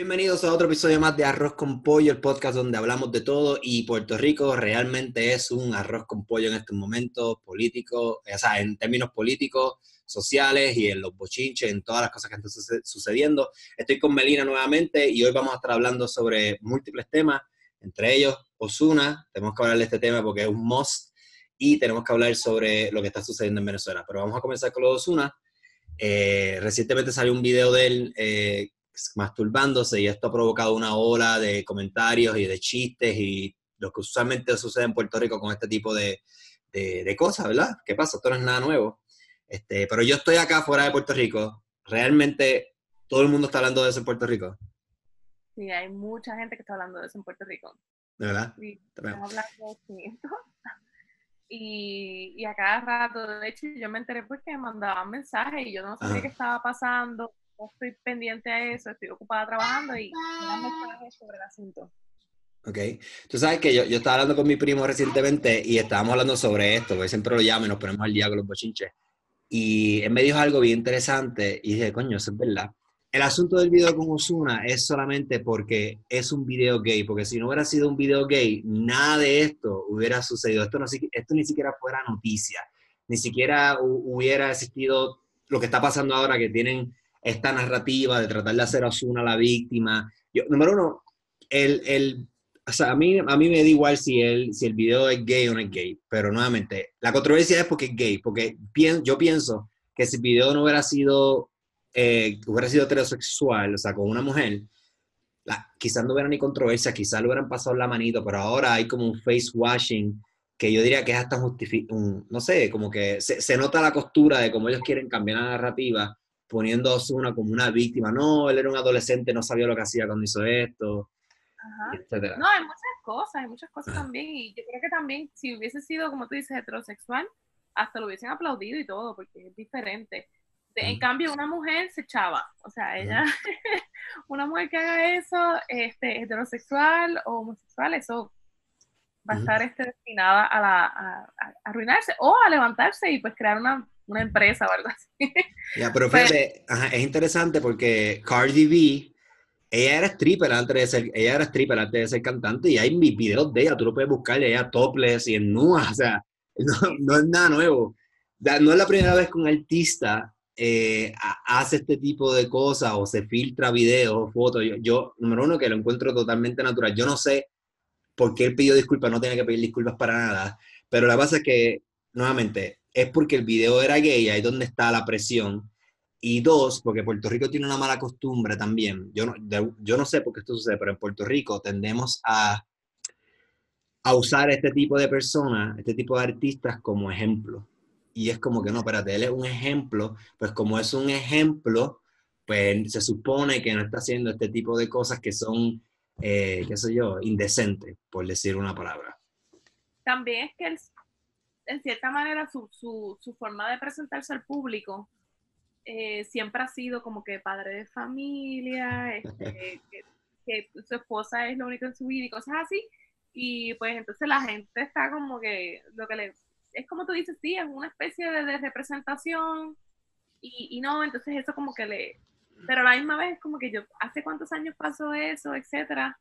Bienvenidos a otro episodio más de Arroz con Pollo, el podcast donde hablamos de todo y Puerto Rico realmente es un arroz con pollo en estos momentos políticos, o sea, en términos políticos, sociales y en los bochinches, en todas las cosas que están sucediendo. Estoy con Melina nuevamente y hoy vamos a estar hablando sobre múltiples temas, entre ellos Osuna, tenemos que hablar de este tema porque es un must y tenemos que hablar sobre lo que está sucediendo en Venezuela. Pero vamos a comenzar con lo de Osuna. Eh, recientemente salió un video de él eh, masturbándose y esto ha provocado una ola de comentarios y de chistes y lo que usualmente sucede en Puerto Rico con este tipo de, de, cosas, ¿verdad? ¿Qué pasa? Esto no es nada nuevo. Este, pero yo estoy acá fuera de Puerto Rico. Realmente todo el mundo está hablando de eso en Puerto Rico. Sí, hay mucha gente que está hablando de eso en Puerto Rico. ¿De verdad? Sí, estamos hablando de y, y a cada rato, de hecho, yo me enteré porque me mandaban mensajes y yo no sabía qué estaba pasando estoy pendiente a eso, estoy ocupada trabajando y no sobre el asunto. Ok. Tú sabes que yo, yo estaba hablando con mi primo recientemente y estábamos hablando sobre esto, porque siempre lo llamo y nos ponemos al día con los bochinches. Y él me dijo algo bien interesante y dije, coño, eso es verdad. El asunto del video con Osuna es solamente porque es un video gay, porque si no hubiera sido un video gay, nada de esto hubiera sucedido. Esto, no, esto ni siquiera fuera noticia, ni siquiera hubiera existido lo que está pasando ahora, que tienen esta narrativa de tratar de hacer Osuna la víctima. Yo, número uno, el, el, o sea, a, mí, a mí me da igual si el, si el video es gay o no es gay, pero nuevamente, la controversia es porque es gay, porque yo pienso que si el video no hubiera sido, eh, hubiera sido heterosexual, o sea, con una mujer, quizás no hubiera ni controversia, quizás le hubieran pasado la manito, pero ahora hay como un face washing que yo diría que es hasta un, no sé, como que se, se, nota la costura de cómo ellos quieren cambiar la narrativa poniendo a Osuna como una víctima. No, él era un adolescente, no sabía lo que hacía cuando hizo esto, etc. No, hay muchas cosas, hay muchas cosas también. Y yo creo que también, si hubiese sido, como tú dices, heterosexual, hasta lo hubiesen aplaudido y todo, porque es diferente. en cambio, una mujer se echaba. O sea, ella, una mujer que haga eso, este, heterosexual o homosexual, eso va a estar este, destinada a, la, a, arruinarse o a levantarse y pues crear una una empresa o algo así. Ya, pero fíjate, es interesante porque Cardi B, ella era stripper antes de ser, ella era stripper antes de ser cantante y hay videos de ella, tú lo puedes buscar, ella topless y en nua, o sea, no, es nada nuevo. No es la primera vez que un artista eh, hace este tipo de cosas o se filtra videos, fotos. Yo, yo, número uno, que lo encuentro totalmente natural. Yo no sé por qué él pidió disculpas, no tiene que pedir disculpas para nada, pero la base es que, nuevamente, es porque el video era gay, ahí donde está la presión. Y dos, porque Puerto Rico tiene una mala costumbre también. Yo no, yo no sé por qué esto sucede, pero en Puerto Rico tendemos a, a usar este tipo de personas, este tipo de artistas como ejemplo. Y es como que no, espérate, él es un ejemplo, pues como es un ejemplo, pues se supone que no está haciendo este tipo de cosas que son, eh, qué sé yo, indecentes, por decir una palabra. También es que él en cierta manera, su, su, su forma de presentarse al público eh, siempre ha sido como que padre de familia, este, que, su esposa es lo único en su vida y cosas así. Y pues entonces la gente está como que, lo que le, es como tú dices, sí, es una especie de, representación y, y, no, entonces eso como que le, pero a la misma vez como que yo, ¿hace cuántos años pasó eso, etcétera?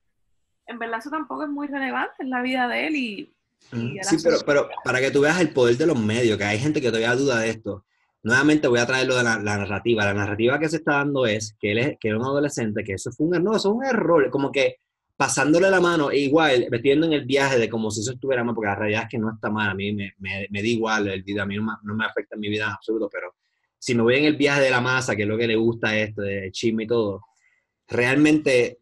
En verdad eso tampoco es muy relevante en la vida de él y Sí, pero, pero para que tú veas el poder de los medios, que hay gente que todavía duda de esto, nuevamente voy a traer lo de la, narrativa. La narrativa que se está dando es que él es, que era un adolescente, que eso fue un error, no, eso es un error, como que pasándole la mano, e igual, metiendo en el viaje de como si eso estuviera mal, porque la realidad es que no está mal, a mí me, me, me da igual, el video a mí no me, afecta en mi vida en absoluto, pero si me voy en el viaje de la masa, que es lo que le gusta esto, de chisme y todo, realmente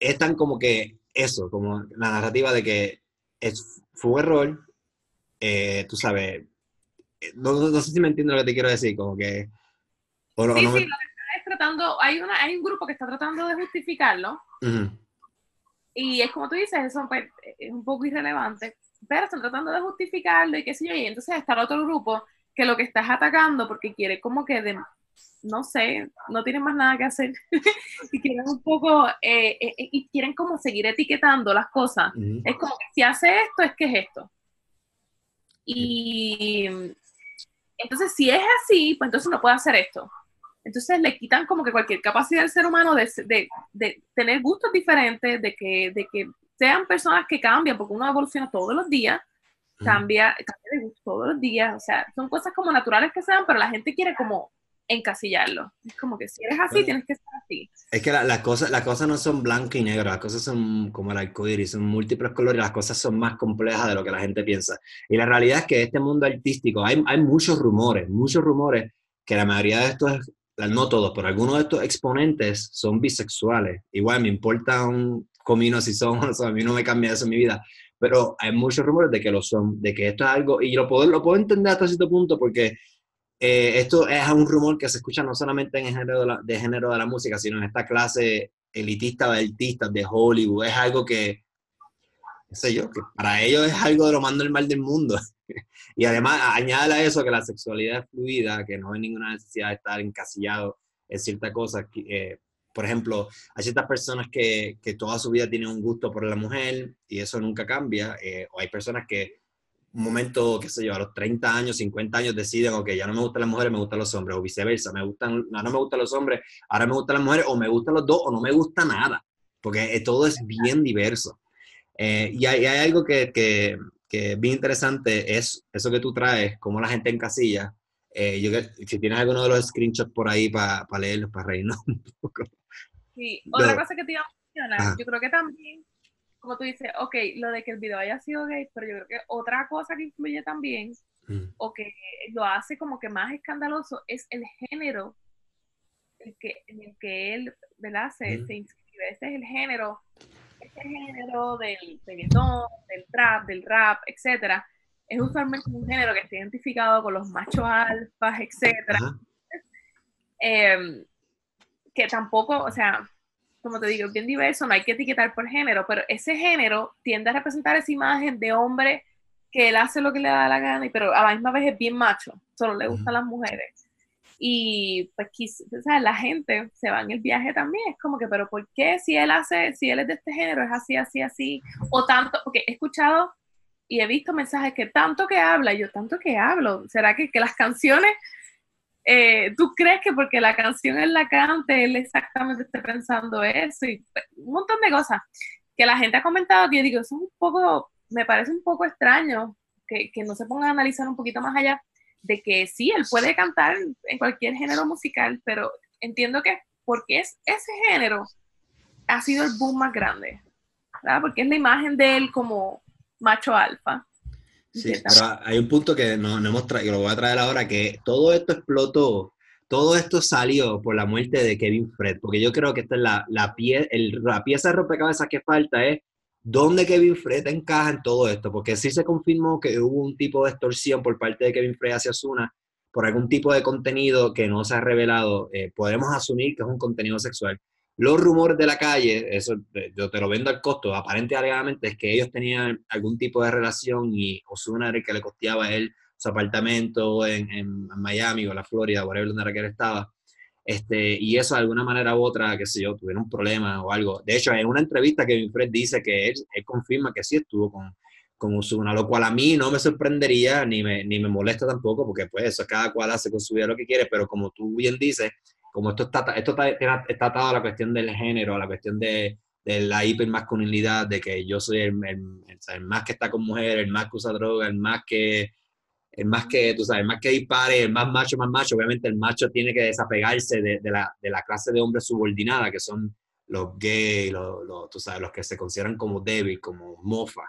es tan como que eso, como la narrativa de que es, fue error, eh, tú sabes, eh, no, no, sé si me entiendes lo que te quiero decir, como que... sí, sí, lo que tratando, hay, una, hay un grupo que está tratando de justificarlo, y es como tú dices, eso pues, es un poco irrelevante, pero están tratando de justificarlo y qué sé yo, y entonces está el otro grupo que lo que estás atacando porque quiere como que de, no sé, no tienen más nada que hacer y quieren un poco, eh, eh, eh, y quieren como seguir etiquetando las cosas. Es como que si hace esto, es que es esto. Y entonces, si es así, pues entonces no puede hacer esto. Entonces le quitan como que cualquier capacidad del ser humano de, de, de tener gustos diferentes, de que, de que sean personas que cambian, porque uno evoluciona todos los días, cambia, cambia de gusto todos los días, o sea, son cosas como naturales que se dan, pero la gente quiere como encasillarlo. Es como que si eres así, tienes que ser así. Es que las la cosas las cosas no son blanco y negro, las cosas son como el arcoíris, son múltiples colores, las cosas son más complejas de lo que la gente piensa. Y la realidad es que este mundo artístico, hay, hay muchos rumores, muchos rumores, que la mayoría de estos, no todos, pero algunos de estos exponentes son bisexuales. Igual me importa un comino si son o a mí no me cambia eso en mi vida. Pero hay muchos rumores de que lo son, de que esto es algo, y lo puedo, lo puedo entender hasta cierto punto porque eh, esto es un rumor que se escucha no solamente en el género de, la, de género de la música, sino en esta clase elitista de artistas de Hollywood. Es algo que, sé yo, que para ellos es algo de lo más normal del mundo. y además, añade a eso que la sexualidad es fluida, que no hay ninguna necesidad de estar encasillado en ciertas cosas. Eh, por ejemplo, hay ciertas personas que, que, toda su vida tienen un gusto por la mujer y eso nunca cambia, eh, o hay personas que un momento, qué sé yo, a los 30 años, 50 años deciden, ok, ya no me gustan las mujeres, me gustan los hombres, o viceversa, me gustan, ahora me gustan los hombres, ahora me gustan las mujeres, o me gustan los dos, o no me gusta nada, porque eh, todo es bien diverso. Eh, y, hay, algo que, que, que, es bien interesante, es eso que tú traes, cómo la gente en casilla. Eh, yo, si tienes alguno de los screenshots por ahí para leerlos, para reírnos un poco. Sí, otra cosa que te iba a mencionar, yo creo que también como tú dices, ok, lo de que el video haya sido gay, pero yo creo que otra cosa que influye también, mm. o que lo hace como que más escandaloso, es el género el que, en el que él, ¿verdad? Se, mm. se inscribe. Ese es el género, ese género del reggaetón, del trap, del rap, etcétera. Es usualmente un género que está identificado con los machos alfas, etcétera. Em, que tampoco, o sea, como te digo, es bien diverso, no hay que etiquetar por género, pero ese género tiende a representar esa imagen de hombre que él hace lo que le da la gana, pero a la misma vez es bien macho, solo le gustan las mujeres. Y pues sea, la gente se va en el viaje también, es como que, pero ¿por qué si él hace, si él es de este género, es así, así, así? O tanto, porque he escuchado y he visto mensajes que tanto que habla, yo tanto que hablo, ¿será que, que las canciones eh, ¿tú crees que porque la canción él la cante, él exactamente esté pensando eso? Y pues, un montón de cosas que la gente ha comentado que yo digo, es un poco, me parece un poco extraño que, que no se ponga a analizar un poquito más allá de que sí, él puede cantar en cualquier género musical, pero entiendo que porque es ese género ha sido el boom más grande, ¿verdad? Porque es la imagen de él como macho alfa. Sí, pero hay un punto que no, no hemos traído, lo voy a traer ahora, que todo esto explotó, todo esto salió por la muerte de Kevin Fred, porque yo creo que esta es la, la, pie, el, la pieza de rompecabezas que falta, es dónde Kevin Fred encaja en todo esto, porque sí se confirmó que hubo un tipo de extorsión por parte de Kevin Fred hacia Osuna por algún tipo de contenido que no se ha revelado, eh, podemos asumir que es un contenido sexual. Los rumores de la calle, eso yo te lo vendo al costo, aparente es que ellos tenían algún tipo de relación y Osuna era el que le costeaba a él su apartamento en, en Miami o la Florida, whatever donde era que él estaba. Este, y eso de alguna manera u otra, qué sé yo, tuvieron un problema o algo. De hecho, en una entrevista que Fred dice que él, él confirma que sí estuvo con, con Osuna, lo cual a mí no me sorprendería ni me, ni me molesta tampoco, porque pues eso cada cual hace con su vida lo que quiere, pero como tú bien dices, como esto está, esto está, atado a la cuestión del género, a la cuestión de, de la hipermasculinidad, de que yo soy el, el, más que está con mujeres, el más que usa droga, el más que, el más que, tú sabes, el más que dispare, el más macho, más macho. Obviamente el macho tiene que desapegarse de, de, la, de la, clase de hombres subordinada, que son los gays, los, tú sabes, los que se consideran como débil, como mofa.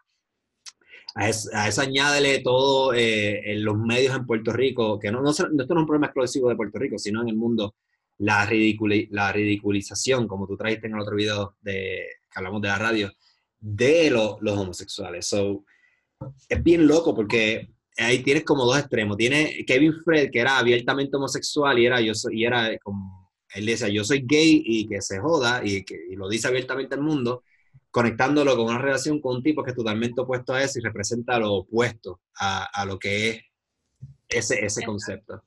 A eso, a eso añádele todo eh, en los medios en Puerto Rico, que no, no, esto no es un problema exclusivo de Puerto Rico, sino en el mundo la, la ridiculización, como tú trajiste en el otro video de, que hablamos de la radio, de los homosexuales. So, es bien loco porque ahí tienes como dos extremos. Tiene Kevin Fred, que era abiertamente homosexual y era, yo y era como, él decía, yo soy gay y que se joda y que y lo dice abiertamente al mundo, conectándolo con una relación con un tipo que es totalmente opuesto a eso y representa lo opuesto a, a lo que es ese, ese concepto.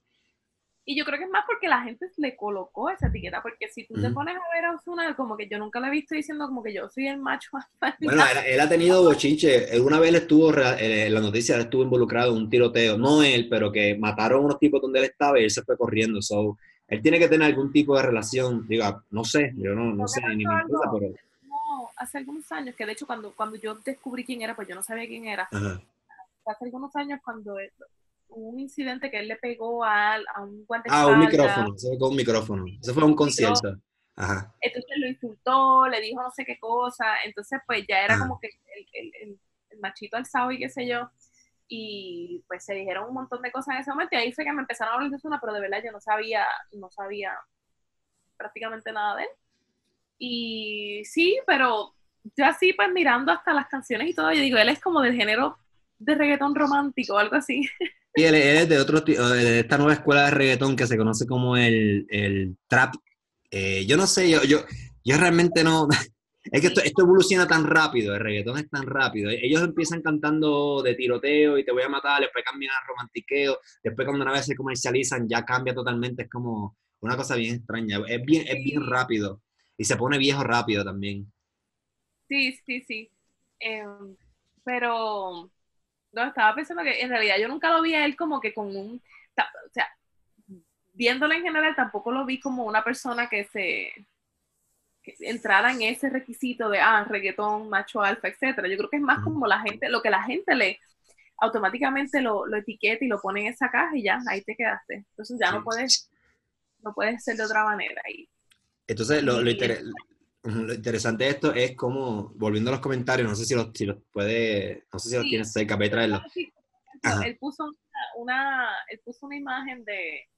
Y yo creo que es más porque la gente le colocó esa etiqueta, porque si tú te pones a ver a Osuna, como que yo nunca lo he visto diciendo como que yo soy el macho más Bueno, él, ha tenido bochinche. Una vez estuvo, eh, en la noticia estuvo involucrado en un tiroteo, no él, pero que mataron a unos tipos donde él estaba y él se fue corriendo. So, él tiene que tener algún tipo de relación, diga, no sé, yo no, no sé, ni me importa, pero... hace algunos años, que de hecho cuando, cuando yo descubrí quién era, pues yo no sabía quién era. Hace algunos años cuando hubo un incidente que él le pegó a, a un guante Ah, un micrófono, se con un micrófono. Eso fue un concierto. Ajá. Entonces lo insultó, le dijo no sé qué cosa, entonces pues ya era como que el, el, el, el machito alzado y qué sé yo y pues se dijeron un montón de cosas en ese momento y ahí fue que me empezaron a hablar de Osuna, pero de verdad yo no sabía, no sabía prácticamente nada de él. Y sí, pero yo así pues mirando hasta las canciones y todo, yo digo, él es como del género de reggaetón romántico o algo así. Y él, es de otro de esta nueva escuela de reggaetón que se conoce como el, el trap. Eh, yo no sé, yo, yo, yo realmente no, es que esto, evoluciona tan rápido, el reggaetón es tan rápido. Ellos empiezan cantando de tiroteo y te voy a matar, después cambian a romantiqueo, después cuando una vez se comercializan ya cambia totalmente, es como una cosa bien extraña. Es bien, es bien rápido y se pone viejo rápido también. Sí, sí, sí. Em, pero no, estaba pensando que en realidad yo nunca lo vi a él como que con un, o sea, viéndolo en general tampoco lo vi como una persona que se entrara en ese requisito de, ah, reggaetón, macho alfa, etcétera. Yo creo que es más como la gente, lo que la gente le automáticamente lo, lo etiqueta y lo pone en esa caja y ya, ahí te quedaste. Entonces ya no puedes, no puedes ser de otra manera. Y, Entonces, lo, lo, interesante de esto es como, volviendo a los comentarios, no sé si los, si los puede, no sé si los tienes cerca, voy a traerlo. Él puso una, él puso una imagen de,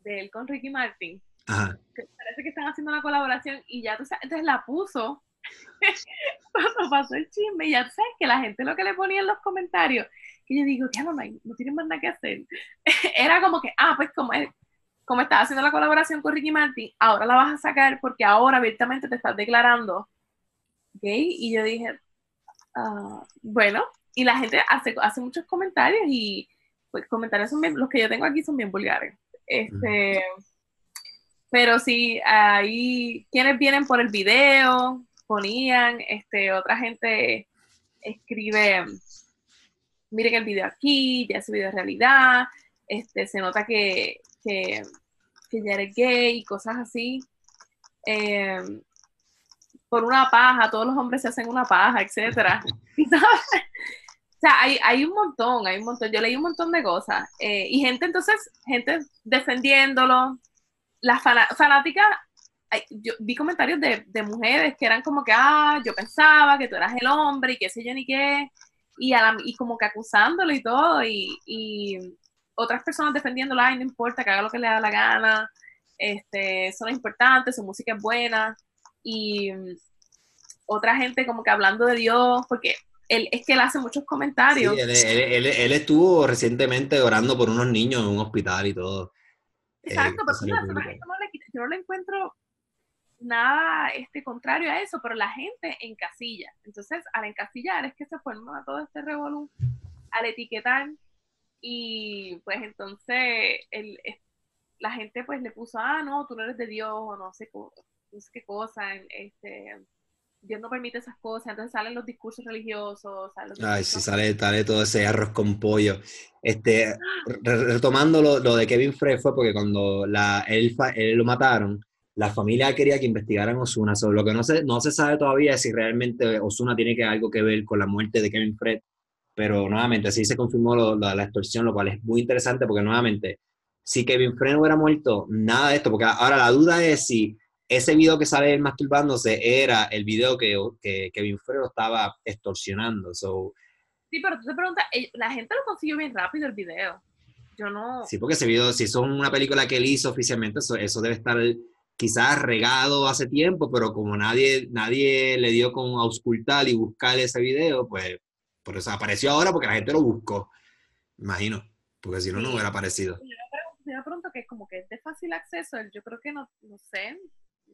de él con Ricky Martin. Parece que están haciendo una colaboración y ya tú sabes, entonces la puso cuando pasó el chisme y ya sabes que la gente lo que le ponía en los comentarios, que yo digo, ya no, no tienen más nada que hacer, era como que, ah, pues como, es, como estás haciendo la colaboración con Ricky Martin, ahora la vas a sacar porque ahora abiertamente te estás declarando gay y yo dije, ah, bueno, y la gente hace, hace muchos comentarios y pues comentarios son bien, los que yo tengo aquí son bien vulgares. Este, pero sí, ahí quienes vienen por el video, ponían, este, otra gente escribe, miren el video aquí, ya ese video realidad, este, se nota que, que, ya eres gay y cosas así. Em, por una paja, todos los hombres se hacen una paja, etcétera. o sea, hay, hay, un montón, hay un montón. Yo leí un montón de cosas. Eh, y gente, entonces, gente defendiéndolo, las fanáticas, yo vi comentarios de, de, mujeres que eran como que, ah, yo pensaba que tú eras el hombre y qué sé yo ni qué, y, como que acusándolo y todo, y otras personas defendiéndolo, ay, no importa, que haga lo que le da la gana, este, son importantes, su música es buena, y otra gente como que hablando de Dios, porque él, es que él hace muchos comentarios. Sí, él, él, él, estuvo recientemente orando por unos niños en un hospital y todo. Exacto, pero yo no le encuentro nada este, contrario a eso, pero la gente encasilla. Entonces, al encasillar es que se forma todo este revolú, al etiquetar, y pues entonces el, la gente pues le puso, ah, no, tú no eres de Dios, o no sé, no sé qué cosa, este, Dios no permite esas cosas, entonces salen los discursos religiosos. Ay, sí, sale, sale todo ese arroz con pollo. Este, retomando lo, lo, de Kevin Frey fue porque cuando la, él, él, lo mataron, la familia quería que investigaran Osuna. Sobre lo que no se, no se sabe todavía es si realmente Osuna tiene que, algo que ver con la muerte de Kevin Fred, pero nuevamente sí se confirmó lo, la, la extorsión, lo cual es muy interesante porque nuevamente, si Kevin Fred no hubiera muerto, nada de esto, porque ahora la duda es si ese video que sale él masturbándose era el video que, que Kevin Fredo estaba extorsionando. So, sí, pero tú te preguntas, eh, la gente lo consiguió bien rápido el video. Yo no. Sí, porque ese video, si son una película que él hizo oficialmente, eso, eso debe estar quizás regado hace tiempo, pero como nadie, nadie le dio con auscultar y buscar ese video, pues por eso apareció ahora porque la gente lo buscó. Imagino, porque si no, no hubiera aparecido. Yo me pregunto que como que es de fácil acceso, yo creo que no, no sé,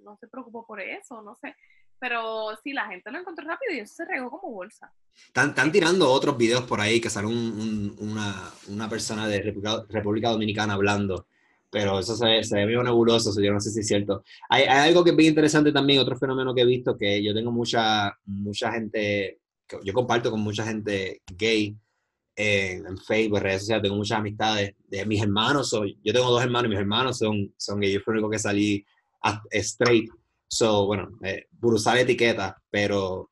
no se preocupó por eso, no sé. Pero sí, la gente lo encontró rápido y eso se regó como bolsa. Están, están tirando otros videos por ahí que sale un, una, una, persona de República, Dominicana hablando, pero eso se, se ve medio nebuloso, yo no sé si es cierto. Hay, hay, algo que es bien interesante también, otro fenómeno que he visto, que yo tengo mucha, mucha gente, yo comparto con mucha gente gay, en, Facebook, redes sociales, tengo muchas amistades. De mis hermanos, yo tengo dos hermanos mis hermanos son, son gays. Yo fui el único que salí straight. So, bueno, eh, por usar etiqueta, pero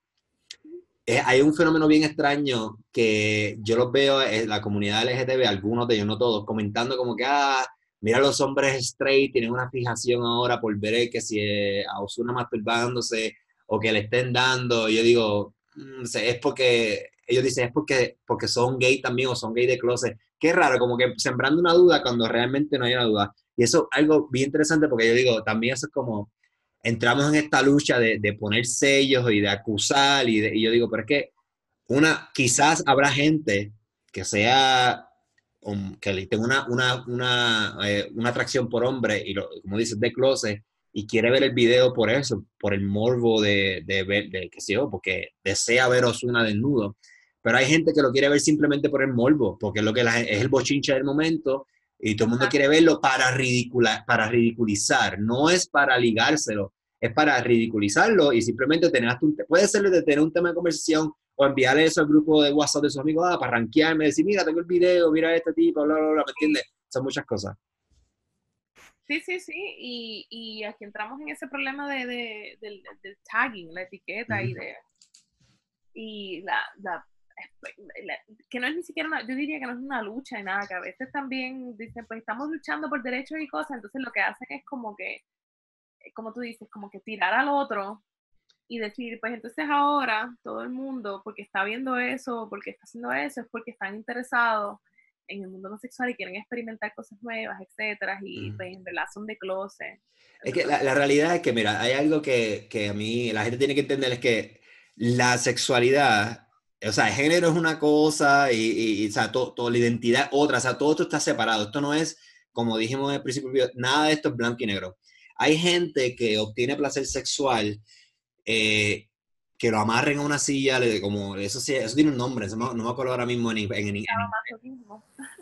eh, hay un fenómeno bien extraño que yo los veo en la comunidad LGTB, algunos de ellos, no todos, comentando como que, ah, mira los hombres straight, tienen una fijación ahora por ver que si eh, a Osuna masturbándose o que le estén dando. Yo digo, mm, es porque ellos dicen es porque, porque son gay también o son gay de closet. Qué raro, como que sembrando una duda cuando realmente no hay una duda. Y eso es algo bien interesante porque yo digo, también eso es como, entramos en esta lucha de, de poner sellos y de acusar y, y, yo digo, pero es que una, quizás habrá gente que sea, que tenga una, una, una, eh, una, atracción por hombre y lo, como dices, de closet y quiere ver el video por eso, por el morbo de, de ver, de, que sé yo, porque desea ver Osuna desnudo. Pero hay gente que lo quiere ver simplemente por el morbo, porque es, lo que es el bochinche del momento y todo el mundo quiere verlo para, ridicula, para ridiculizar, no es para ligárselo, es para ridiculizarlo y simplemente tener un, puede ser de tener un tema de conversación o enviarle eso al grupo de WhatsApp de sus amigos ah, para rankearme, decir, mira, tengo el video, mira este tipo, bla, bla, bla, ¿me entiendes? Son muchas cosas. Sí, sí, sí, y, y aquí entramos en ese problema de, de, del, tagging, la etiqueta y de y la, la, que no es ni siquiera una, yo diría que no es una lucha y nada, que a veces también dicen, pues estamos luchando por derechos y cosas, entonces lo que hacen es como que, como tú dices, como que tirar al otro y decir, pues entonces ahora todo el mundo, porque está viendo eso, porque está haciendo eso, es porque están interesados en el mundo homosexual y quieren experimentar cosas nuevas, etcétera, y pues, en relación de closet. Es que la, la, realidad es que, mira, hay algo que, que, a mí la gente tiene que entender, es que la sexualidad, o sea, el género es una cosa y, y, o sea, toda la identidad otra, o sea, todo esto está separado. Esto no es, como dijimos en el principio, nada de esto es blanco y negro. Hay gente que obtiene placer sexual eh, que lo amarren a una silla, como, eso, sí, eso tiene un nombre, no, me acuerdo ahora mismo en, en, en, en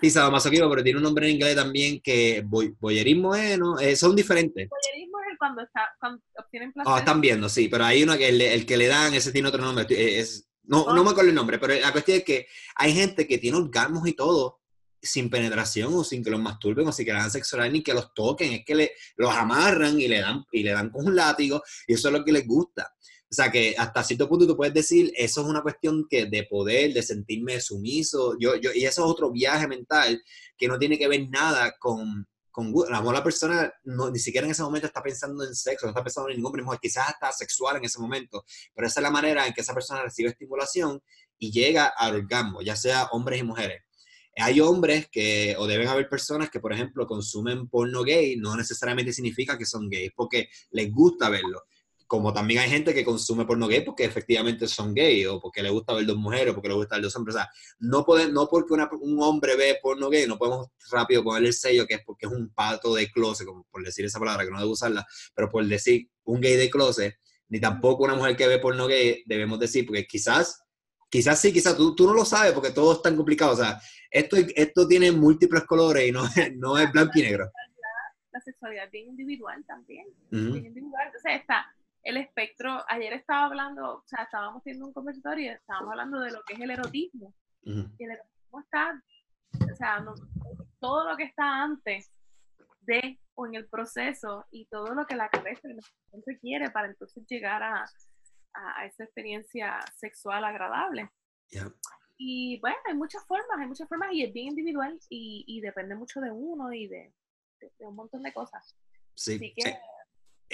Sí, sadomasoquismo, pero tiene un nombre en inglés también que boyerismo es, ¿no? Eh, son diferentes. Boyerismo es el cuando, está, cuando obtienen placer. Ah, están viendo, sí, pero hay uno que el, el, que le dan, ese tiene otro nombre, eh, es, no, no me acuerdo el nombre, pero la cuestión es que hay gente que tiene orgasmos y todo sin penetración o sin que los masturben o sin que le hagan sexo ni que los toquen, es que le, los amarran y le dan y le dan con un látigo y eso es lo que les gusta. O sea que hasta cierto punto tú puedes decir, eso es una cuestión que de poder, de sentirme sumiso, yo, yo, y eso es otro viaje mental que no tiene que ver nada con, con a lo la persona no, ni siquiera en ese momento está pensando en sexo, no está pensando en ningún hombre, quizás está sexual en ese momento, pero esa es la manera en que esa persona recibe estimulación y llega al orgasmo, ya sea hombres y mujeres. Hay hombres que, o deben haber personas que, por ejemplo, consumen porno gay, no necesariamente significa que son gays, porque les gusta verlo como también hay gente que consume porno gay porque efectivamente son gay o porque le gusta ver dos mujeres o porque le gusta ver dos hombres. O sea, no, pueden, no porque un hombre ve porno gay, no podemos rápido ponerle el sello que es porque es un pato de closet, como por decir esa palabra que no debo usarla, pero por decir un gay de closet, ni tampoco una mujer que ve porno gay, debemos decir, porque quizás, quizás sí, quizás tú, tú no lo sabes porque todo es tan complicado. O sea, esto, esto tiene múltiples colores y no, no es blanco y negro. La, sexualidad bien individual también. Bien individual. Entonces está el espectro, ayer estaba hablando, o sea, estábamos teniendo un conversatorio y estábamos hablando de lo que es el erotismo. Y el erotismo está, o sea, todo lo que está antes de o en el proceso y todo lo que la cabeza se quiere para entonces llegar a, a, esa experiencia sexual agradable. Y bueno, hay muchas formas, hay muchas formas y es bien individual y, y depende mucho de uno y de, de, un montón de cosas. Sí. Así que,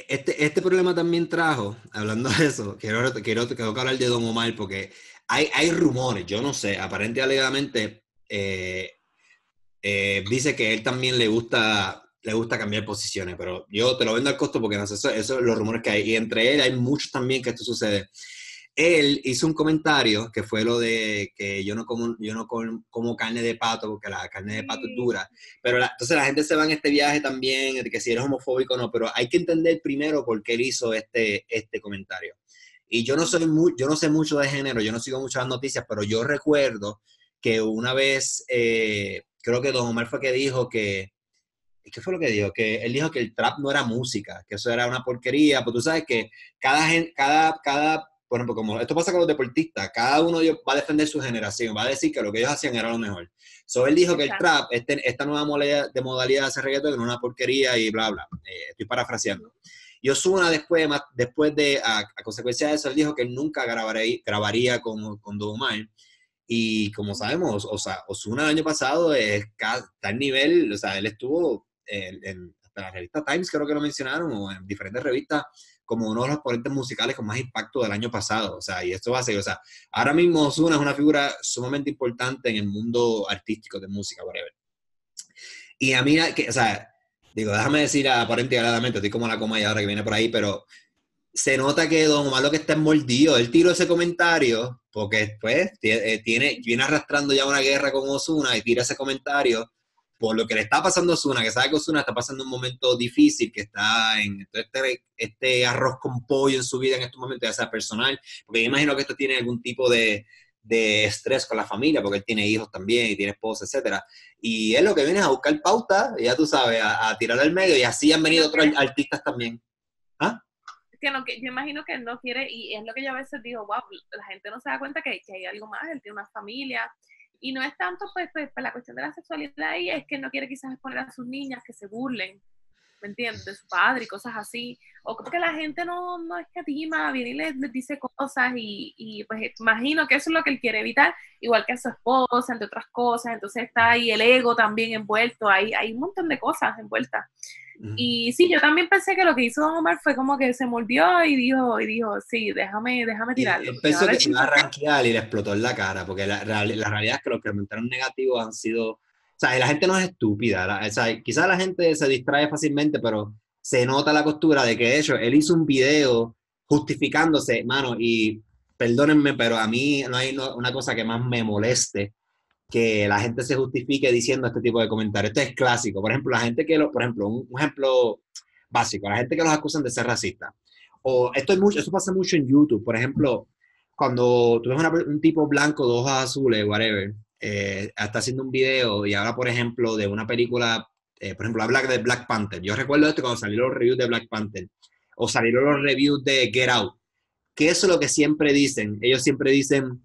este, este problema también trajo, hablando de eso, quiero, quiero, quiero hablar de Don Omar porque hay, hay rumores, yo no sé, aparentemente alegadamente eh, eh, dice que él también le gusta le gusta cambiar posiciones, pero yo te lo vendo al costo porque no sé, eso, eso los rumores que hay. Y entre él hay muchos también que esto sucede él hizo un comentario que fue lo de que yo no como, yo no como, carne de pato porque la carne de pato es dura. Pero entonces la gente se va en este viaje también de que si eres homofóbico o no, pero hay que entender primero por qué él hizo este, este comentario. Y yo no, soy muy, yo no sé mucho de género, yo no sigo muchas noticias, pero yo recuerdo que una vez, eh, creo que Don Omar fue que dijo que, ¿qué fue lo que dijo? Que él dijo que el trap no era música, que eso era una porquería, pues tú sabes que cada, cada, cada por ejemplo, como esto pasa con los deportistas, cada uno va a defender su generación, va a decir que lo que ellos hacían era lo mejor. So, él dijo que el trap, este, esta nueva modalidad de modalidad de hacer reggaetón era una porquería y bla, bla. Eh, estoy parafraseando. Y Osuna después, después de, a, consecuencia de eso, él dijo que nunca grabaría, grabaría con, con Don Y como sabemos, o sea, Osuna el año pasado es, está al nivel, o sea, él estuvo en, en la revista Times, creo que lo mencionaron, o en diferentes revistas, como uno de los ponentes musicales con más impacto del año pasado. O sea, y esto va a ser, o sea, ahora mismo Ozuna es una figura sumamente importante en el mundo artístico de música, whatever. Y a mí, que, o sea, digo, déjame decir aparentemente, estoy como la coma y ahora que viene por ahí, pero se nota que Don Omar lo que está es mordido. Él tiró ese comentario porque después eh, tiene, viene arrastrando ya una guerra con Osuna y tira ese comentario por lo que le está pasando a Osuna, que sabe que Osuna está pasando un momento difícil, que está en este, este, arroz con pollo en su vida en estos momentos, ya sea personal, porque yo imagino que esto tiene algún tipo de, de estrés con la familia, porque él tiene hijos también y tiene esposa, etcétera. Y es lo que viene a buscar pauta, ya tú sabes, a, tirar al medio, y así han venido otros artistas también. ¿Ah? Que, no, que yo imagino que él no quiere, y es lo que yo a veces digo, wow, la gente no se da cuenta que, que hay algo más, él tiene una familia, y no es tanto pues, pues, pues, la cuestión de la sexualidad y es que no quiere quizás exponer a sus niñas que se burlen, ¿me entiendes? De su padre y cosas así. O que la gente no, no escatima, viene y les, dice cosas y, y, pues imagino que eso es lo que él quiere evitar, igual que a su esposa, entre otras cosas. Entonces está ahí el ego también envuelto, hay, hay un montón de cosas envueltas. Y sí, yo también pensé que lo que hizo Don Omar fue como que se mordió y dijo, y dijo sí, déjame, déjame tirarlo. pensó que se iba a arranquear y le explotó en la cara, porque la, la, realidad es que los comentarios negativos han sido, sea, la gente no es estúpida, o sea, quizás la gente se distrae fácilmente, pero se nota la costura de que de hecho él hizo un video justificándose, mano, y perdónenme, pero a mí no hay una cosa que más me moleste que la gente se justifique diciendo este tipo de comentarios. Esto es clásico. Por ejemplo, la gente que, lo, por ejemplo, un, ejemplo básico, la gente que los acusan de ser racistas. O esto, es mucho, esto pasa mucho en YouTube. Por ejemplo, cuando tú ves un tipo blanco de ojos azules, whatever, eh, está haciendo un video y habla, por ejemplo, de una película, eh, por ejemplo, habla de Black Panther. Yo recuerdo esto cuando salieron los reviews de Black Panther o salieron los reviews de Get Out. Que eso es lo que siempre dicen. Ellos siempre dicen,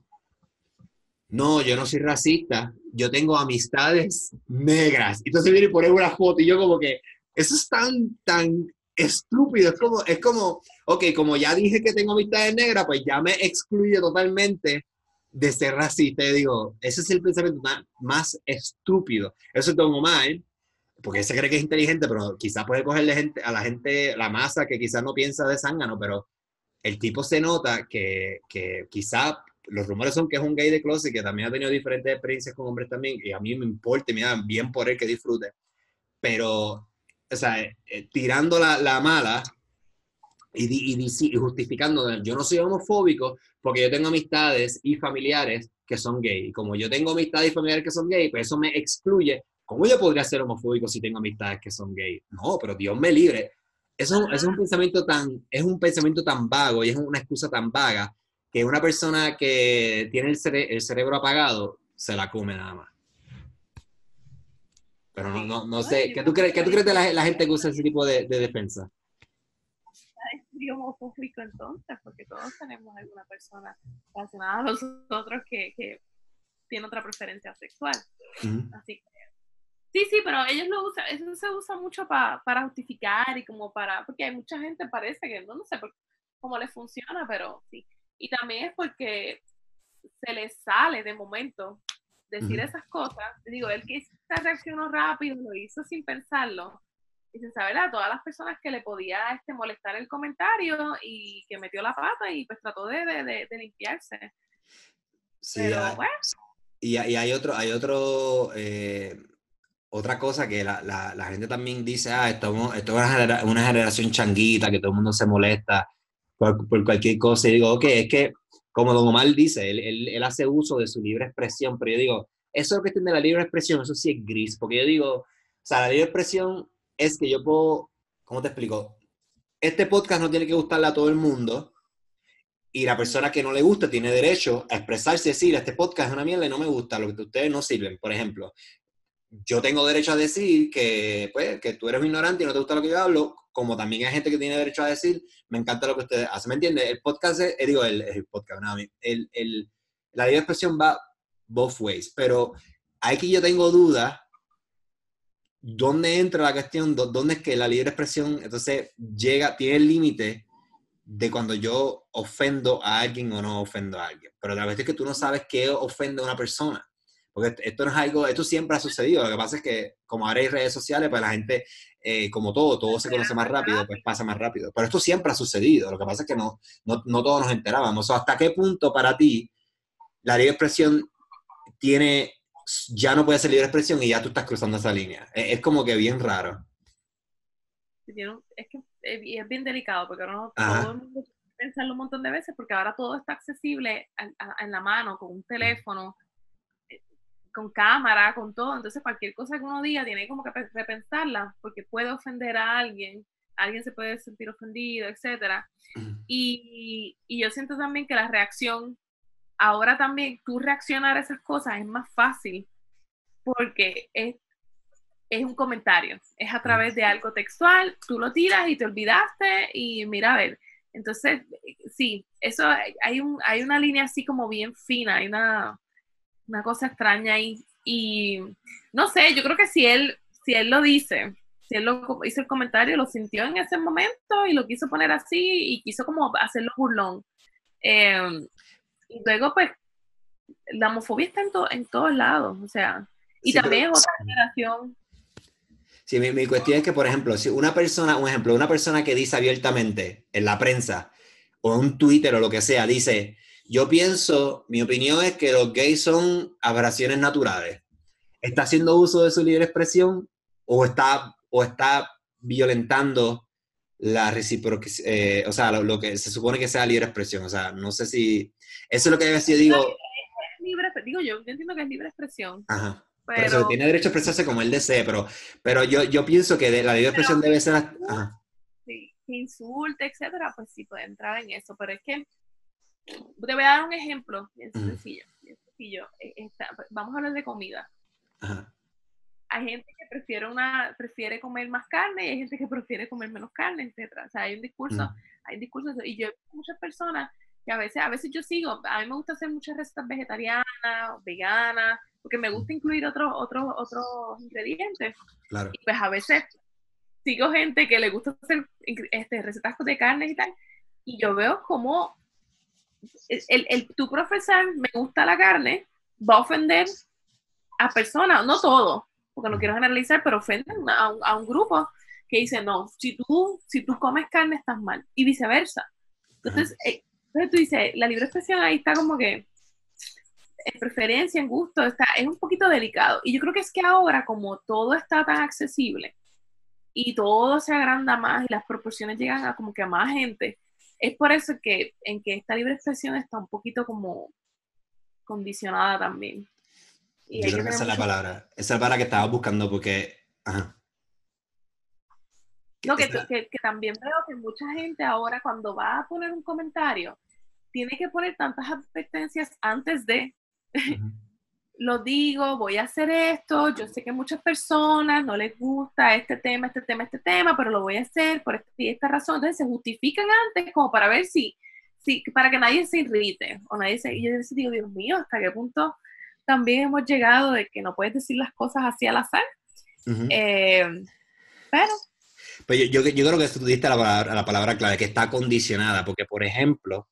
no, yo no soy racista, yo tengo amistades negras. Entonces viene y pone una foto y yo como que, eso es tan, tan estúpido, es como, es como, ok, como ya dije que tengo amistades negras, pues ya me excluye totalmente de ser racista. Y digo, ese es el pensamiento más, estúpido. Eso es Don Omar, porque se cree que es inteligente, pero quizás puede cogerle gente, a la gente, la masa que quizás no piensa de zángano, pero el tipo se nota que, que quizá los rumores son que es un gay de closet que también ha tenido diferentes experiencias con hombres también, y a mí me importa y me da bien por él que disfrute. Pero, o sea, eh, tirando la, la mala y, y, y, justificando, yo no soy homofóbico porque yo tengo amistades y familiares que son gay. Y como yo tengo amistades y familiares que son gay, pues eso me excluye. ¿Cómo yo podría ser homofóbico si tengo amistades que son gay? No, pero Dios me libre. Eso, eso es un pensamiento tan, es un pensamiento tan vago y es una excusa tan vaga que una persona que tiene el, el cerebro apagado se la come nada más. Pero no, no, no sé, ¿qué tú crees, ¿qué tú crees de la, gente que usa ese tipo de, de defensa? Es homofóbico entonces, porque todos tenemos alguna persona relacionada a nosotros que, que tiene otra preferencia sexual. Así que Sí, sí, pero ellos lo usan, eso se usa mucho para justificar y como para, porque hay mucha gente parece que no, no sé cómo les funciona, pero sí. Y también es porque se le sale de momento decir esas cosas. Digo, él que reaccionó rápido, lo hizo sin pensarlo. Y se sabe a todas las personas que le podía este, molestar el comentario y que metió la pata y pues trató de, de, de, limpiarse. Sí, y, hay otro, hay otro, eh, otra cosa que la, la, la, gente también dice, ah, esto, esto es una generación changuita, que todo el mundo se molesta por, cualquier cosa. Y digo, ok, es que, como Don Omar dice, él, él, hace uso de su libre expresión, pero yo digo, eso que tiene la libre expresión, eso sí es gris, porque yo digo, o sea, la libre expresión es que yo puedo, ¿cómo te explico? Este podcast no tiene que gustarle a todo el mundo, y la persona que no le gusta tiene derecho a expresarse y decir, este podcast es una mierda y no me gusta, lo que ustedes no sirven. Por ejemplo, yo tengo derecho a decir que, pues, que tú eres ignorante y no te gusta lo que yo hablo, como también hay gente que tiene derecho a decir, me encanta lo que ustedes hacen, ¿me entiendes? El podcast, es, eh, digo, el, podcast, no, el, el, la libre expresión va both ways, pero aquí yo tengo dudas ¿dónde entra la cuestión? ¿Dónde es que la libre expresión entonces llega, tiene el límite de cuando yo ofendo a alguien o no ofendo a alguien? Pero la vez es que tú no sabes qué ofende a una persona. Porque esto no es algo, esto siempre ha sucedido. Lo que pasa es que como ahora hay redes sociales, pues la gente, eh, como todo, todo se conoce más rápido, pues pasa más rápido. Pero esto siempre ha sucedido. Lo que pasa es que no, no, no todos nos enterábamos. O ¿Hasta qué punto para ti la libre expresión tiene ya no puede ser libre expresión y ya tú estás cruzando esa línea. Es, como que bien raro. Es que es bien delicado porque ahora no todo el mundo pensarlo un montón de veces porque ahora todo está accesible en la mano, con un teléfono, eh, con cámara, con todo. Entonces cualquier cosa que uno diga tiene como que repensarla porque puede ofender a alguien, alguien se puede sentir ofendido, etc. Y, y yo siento también que la reacción ahora también tú reaccionar a esas cosas es más fácil porque es, es un comentario, es a través de algo textual, tú lo tiras y te olvidaste y mira a ver. Entonces, sí, eso hay, un, hay una línea así como bien fina, hay una, una cosa extraña ahí. Y no sé, yo creo que si él, si él lo dice, si él lo hizo el comentario, lo sintió en ese momento y lo quiso poner así y quiso como hacerlo burlón. Eh, y luego, pues, la homofobia está en, en todos lados, o sea, y también es otra generación. Sí, mi, mi, cuestión es que, por ejemplo, si una persona, un ejemplo, una persona que dice abiertamente en la prensa o en un Twitter o lo que sea, dice, yo pienso, mi opinión es que los gays son aberraciones naturales. ¿Está haciendo uso de su libre expresión o está, o está violentando la reciprocidad, eh, o sea, lo, que se supone que sea libre expresión? O sea, no sé si eso es lo que yo digo. libre, digo yo, entiendo que es libre expresión. Ajá. Pero, tiene derecho a expresarse como él desee, pero, pero yo, yo pienso que la libre expresión debe ser... Ajá. Sí, que insulte, etcétera, pues sí puede entrar en eso, pero es que te voy a dar un ejemplo bien sencillo, bien sencillo. E, vamos a hablar de comida. Ajá. Hay gente que prefiere una prefiere comer más carne y hay gente que prefiere comer menos carne, etcétera. O sea, hay un discurso, hay un discurso y yo muchas personas que a veces, a veces yo sigo, a mí me gusta hacer muchas recetas vegetarianas, veganas, porque me gusta incluir otros otros otros ingredientes. Claro. Y pues a veces sigo gente que le gusta hacer este, recetas de carne y tal, y yo veo como el, el, tu profesor me gusta la carne, va a ofender a personas, no todo, porque no quiero generalizar, pero ofenden a, a, un grupo que dice, no, si tú, si tú comes carne estás mal, y viceversa. Entonces, entonces tú dices, la libre expresión ahí está como que en preferencia, en gusto, está, es un poquito delicado. Y yo creo que es que ahora, como todo está tan accesible y todo se agranda más y las proporciones llegan a como que a más gente, es por eso que en que esta libre expresión está un poquito como condicionada también. yo creo que, esa es la palabra. Esa es la palabra que estaba buscando porque... Ajá. No, que, que, también veo que mucha gente ahora cuando va a poner un comentario, tiene que poner tantas advertencias antes de, lo digo, voy a hacer esto, yo sé que muchas personas no les gusta este tema, este tema, este tema, pero lo voy a hacer por esta, esta razón. Entonces se justifican antes como para ver si, si para que nadie se irrite o nadie se... Y yo digo, Dios mío, ¿hasta qué punto también hemos llegado de que no puedes decir las cosas así al azar? Eh, pero pues yo, yo, yo, creo que tú diste la palabra, la palabra clave, que está condicionada, porque, por ejemplo,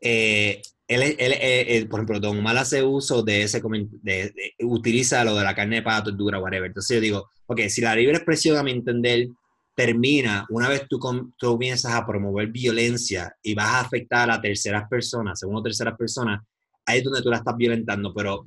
eh, él, él, él, por ejemplo, Don Mal hace uso de ese, de, utiliza lo de la carne de pato, dura, whatever. Entonces yo digo, ok, si la libre expresión, a mi entender, termina una vez tú, tú comienzas a promover violencia y vas a afectar a terceras personas, según terceras personas, ahí es donde tú la estás violentando, pero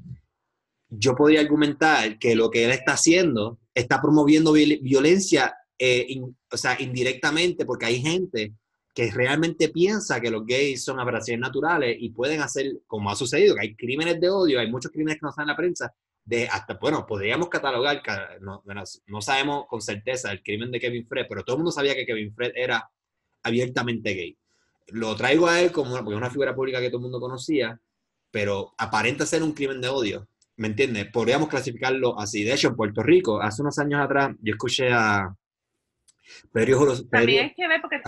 yo podría argumentar que lo que él está haciendo está promoviendo violencia eh, o sea, indirectamente, porque hay gente que realmente piensa que los gays son aberraciones naturales y pueden hacer, como ha sucedido, que hay crímenes de odio, hay muchos crímenes que no están en la prensa, de hasta, bueno, podríamos catalogar, no, no sabemos con certeza el crimen de Kevin Fred, pero todo el mundo sabía que Kevin Fred era abiertamente gay. Lo traigo a él como porque es una figura pública que todo el mundo conocía, pero aparenta ser un crimen de odio. ¿Me entiendes? Podríamos clasificarlo así. De hecho, en Puerto Rico, hace unos años atrás, yo escuché a, Pero, también hay que ver porque...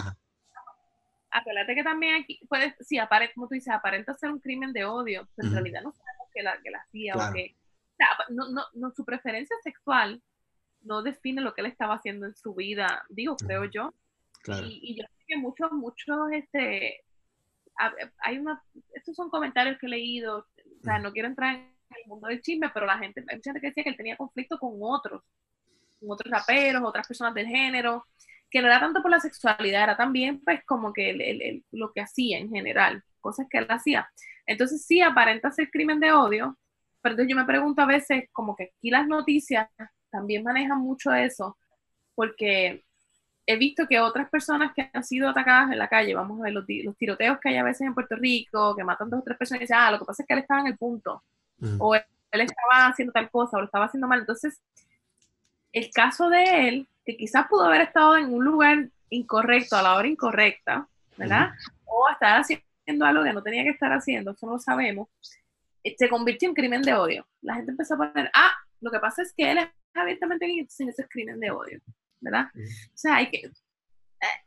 Acuérdate que también aquí, puede, sí, aparenta, como tú dices, aparenta ser un crimen de odio, pero en realidad no sabemos que la, que la hacía o que... O sea, no, no, no, su preferencia sexual no define lo que él estaba haciendo en su vida, digo, creo yo. Y, yo sé que muchos, muchos, este, hay una, estos son comentarios que he leído, o sea, no quiero entrar en el mundo del chisme, pero la gente, hay mucha gente que decía que él tenía conflicto con otros, con otros raperos, otras personas del género, que no era tanto por la sexualidad, era también pues como que lo que hacía en general, cosas que él hacía. Entonces sí aparenta ser crimen de odio, pero entonces yo me pregunto a veces como que aquí las noticias también manejan mucho eso, porque he visto que otras personas que han sido atacadas en la calle, vamos a ver los, tiroteos que hay a veces en Puerto Rico, que matan dos o tres personas y dicen, ah, lo que pasa es que él estaba en el punto, o él, estaba haciendo tal cosa, o lo estaba haciendo mal. Entonces, el caso de él, que quizás pudo haber estado en un lugar incorrecto, a la hora incorrecta, ¿verdad? O estar haciendo algo que no tenía que estar haciendo, eso no lo sabemos, eh, se convirtió en crimen de odio. La gente empezó a poner, ah, lo que pasa es que él es abiertamente sin ese crimen de odio, ¿verdad? O sea, hay que, eh,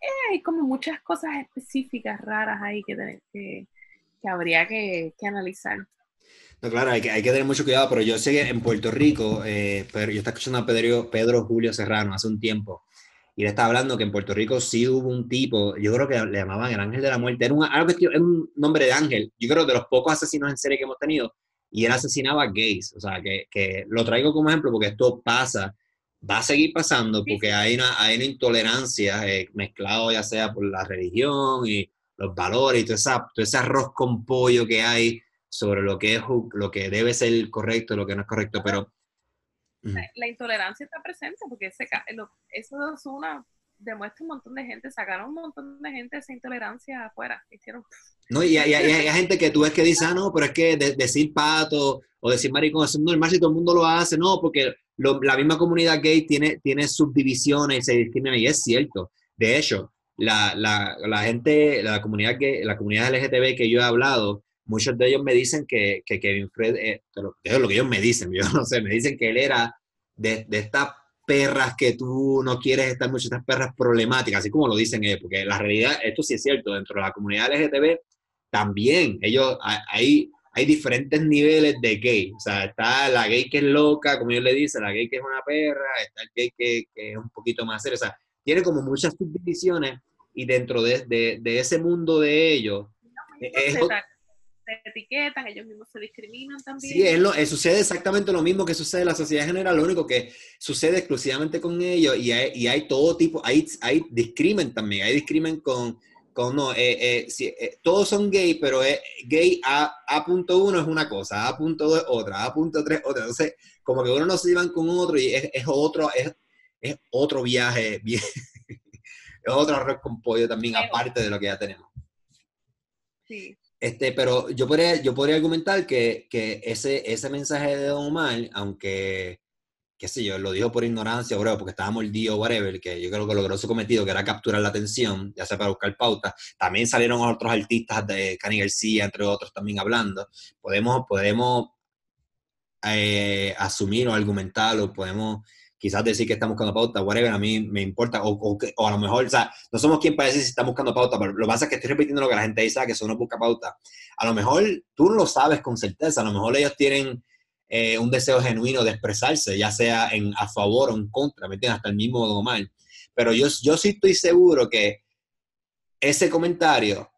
eh, hay como muchas cosas específicas raras ahí que, que, que habría que, que, analizar. No, claro, hay que, hay que tener mucho cuidado, pero yo sé que en Puerto Rico, eh, pero yo estaba escuchando a Pedro, Pedro Julio Serrano hace un tiempo, y le estaba hablando que en Puerto Rico sí hubo un tipo, yo creo que le llamaban el ángel de la muerte, era un, algo era un nombre de ángel, yo creo de los pocos asesinos en serie que hemos tenido, y él asesinaba gays. O sea, que, que, lo traigo como ejemplo porque esto pasa, va a seguir pasando porque hay una, hay una intolerancia eh, mezclado ya sea por la religión y los valores y todo, esa, todo ese arroz con pollo que hay sobre lo que, es, lo que debe ser correcto lo que no es correcto, pero... La, intolerancia está presente porque ese, eso es una demuestra un montón de gente, sacaron un montón de gente esa intolerancia afuera, hicieron... No, y hay, hay, gente que tú ves que dice, ah, no, pero es que decir pato o decir maricón es normal si todo el mundo lo hace, no, porque la misma comunidad gay tiene, tiene subdivisiones y se discrimina, y es cierto. De hecho, la, la, la gente, la comunidad, gay, la comunidad LGTB que yo he hablado, muchos de ellos me dicen que, que Kevin Fred, eh, es lo que ellos me dicen, yo no sé, me dicen que él era de, de esta perras que tú no quieres estar mucho, estas perras problemáticas, así como lo dicen ellos, porque la realidad, esto sí es cierto, dentro de la comunidad LGTB también, ellos, hay, hay diferentes niveles de gay, o sea, está la gay que es loca, como ellos le dicen, la gay que es una perra, está el gay que, que es un poquito más serio, o sea, tiene como muchas subdivisiones y dentro de, de, de ese mundo de ellos, es, se etiquetan, ellos mismos se discriminan también. Sí, es lo, eh, sucede exactamente lo mismo que sucede en la sociedad general, lo único que sucede exclusivamente con ellos y hay, y hay todo tipo, hay, hay discrimen también, hay discrimen con, con no, eh, eh, todos son gay, pero gay A, A.1 es una cosa, A.2 es otra, A.3 otra, entonces como que uno no se llevan con otro y es, es otro, es, es, otro viaje, bien, es otro arroz con pollo también, aparte de lo que ya tenemos. Sí. Este, pero yo podría, yo podría argumentar que, que ese, ese mensaje de Don Omar, aunque, qué sé yo, lo dijo por ignorancia, bro, porque estaba mordido whatever, que yo creo que logró su cometido, que era capturar la atención, ya sea para buscar pautas. También salieron otros artistas de Cani García, entre otros, también hablando. Podemos, podemos eh, asumir o argumentar o podemos quizás decir que estamos buscando pauta, whatever, a mí me importa, o, o, a lo mejor, o sea, no somos quien para decir si estamos buscando pauta, pero lo que pasa es que estoy repitiendo lo que la gente dice, ah, que eso no busca pauta. A lo mejor tú no lo sabes con certeza, a lo mejor ellos tienen eh, un deseo genuino de expresarse, ya sea en, a favor o en contra, ¿me entiendes? Hasta el mismo modo mal. Pero yo, yo sí estoy seguro que ese comentario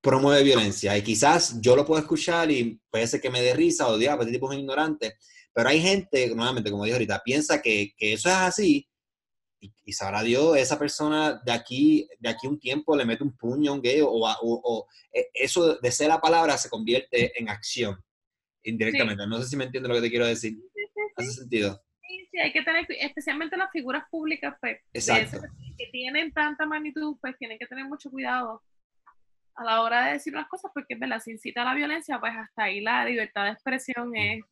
promueve violencia y quizás yo lo puedo escuchar y puede ser que me dé risa o diga, este tipo es ignorante, pero hay gente, nuevamente, como dije ahorita, piensa que, que eso es así y, sabrá Dios, esa persona de aquí, de aquí un tiempo le mete un puño a un gay o, o, e, eso de ser la palabra se convierte en acción indirectamente. No sé si me entiende lo que te quiero decir. ¿Hace sentido? Sí, sí, hay que tener, especialmente las figuras públicas, pues, que tienen tanta magnitud, pues tienen que tener mucho cuidado a la hora de decir las cosas, porque ¿verdad? si incita a la violencia, pues hasta ahí la libertad de expresión es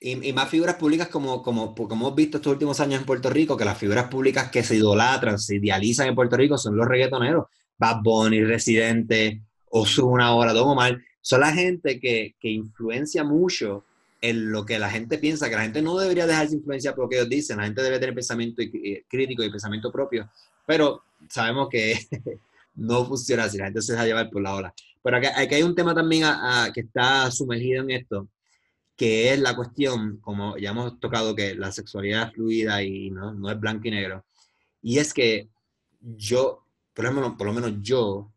y, más figuras públicas como, como, como hemos visto estos últimos años en Puerto Rico, que las figuras públicas que se idolatran, se idealizan en Puerto Rico son los reggaetoneros. Bad Bunny, Residente, Ozuna ahora, Don Omar. Son la gente que, que influencia mucho en lo que la gente piensa, que la gente no debería dejarse influenciar por lo que ellos dicen, la gente debe tener pensamiento crítico y pensamiento propio, Pero sabemos que no funciona así, la gente se deja llevar por la ola. Pero aquí, hay un tema también que está sumergido en esto, que es la cuestión, como ya hemos tocado, que la sexualidad es fluida y no, no es blanco y negro. Y es que yo, por ejemplo, por lo menos yo,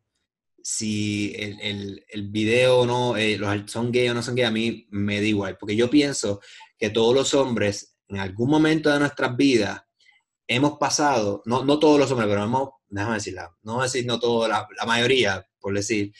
si el, el, el video no, eh, los son gay o no son gay, a mí me da igual, porque yo pienso que todos los hombres en algún momento de nuestras vidas hemos pasado, no, no todos los hombres, pero hemos, déjame decirla, no decir no todos, la, la mayoría, por decir,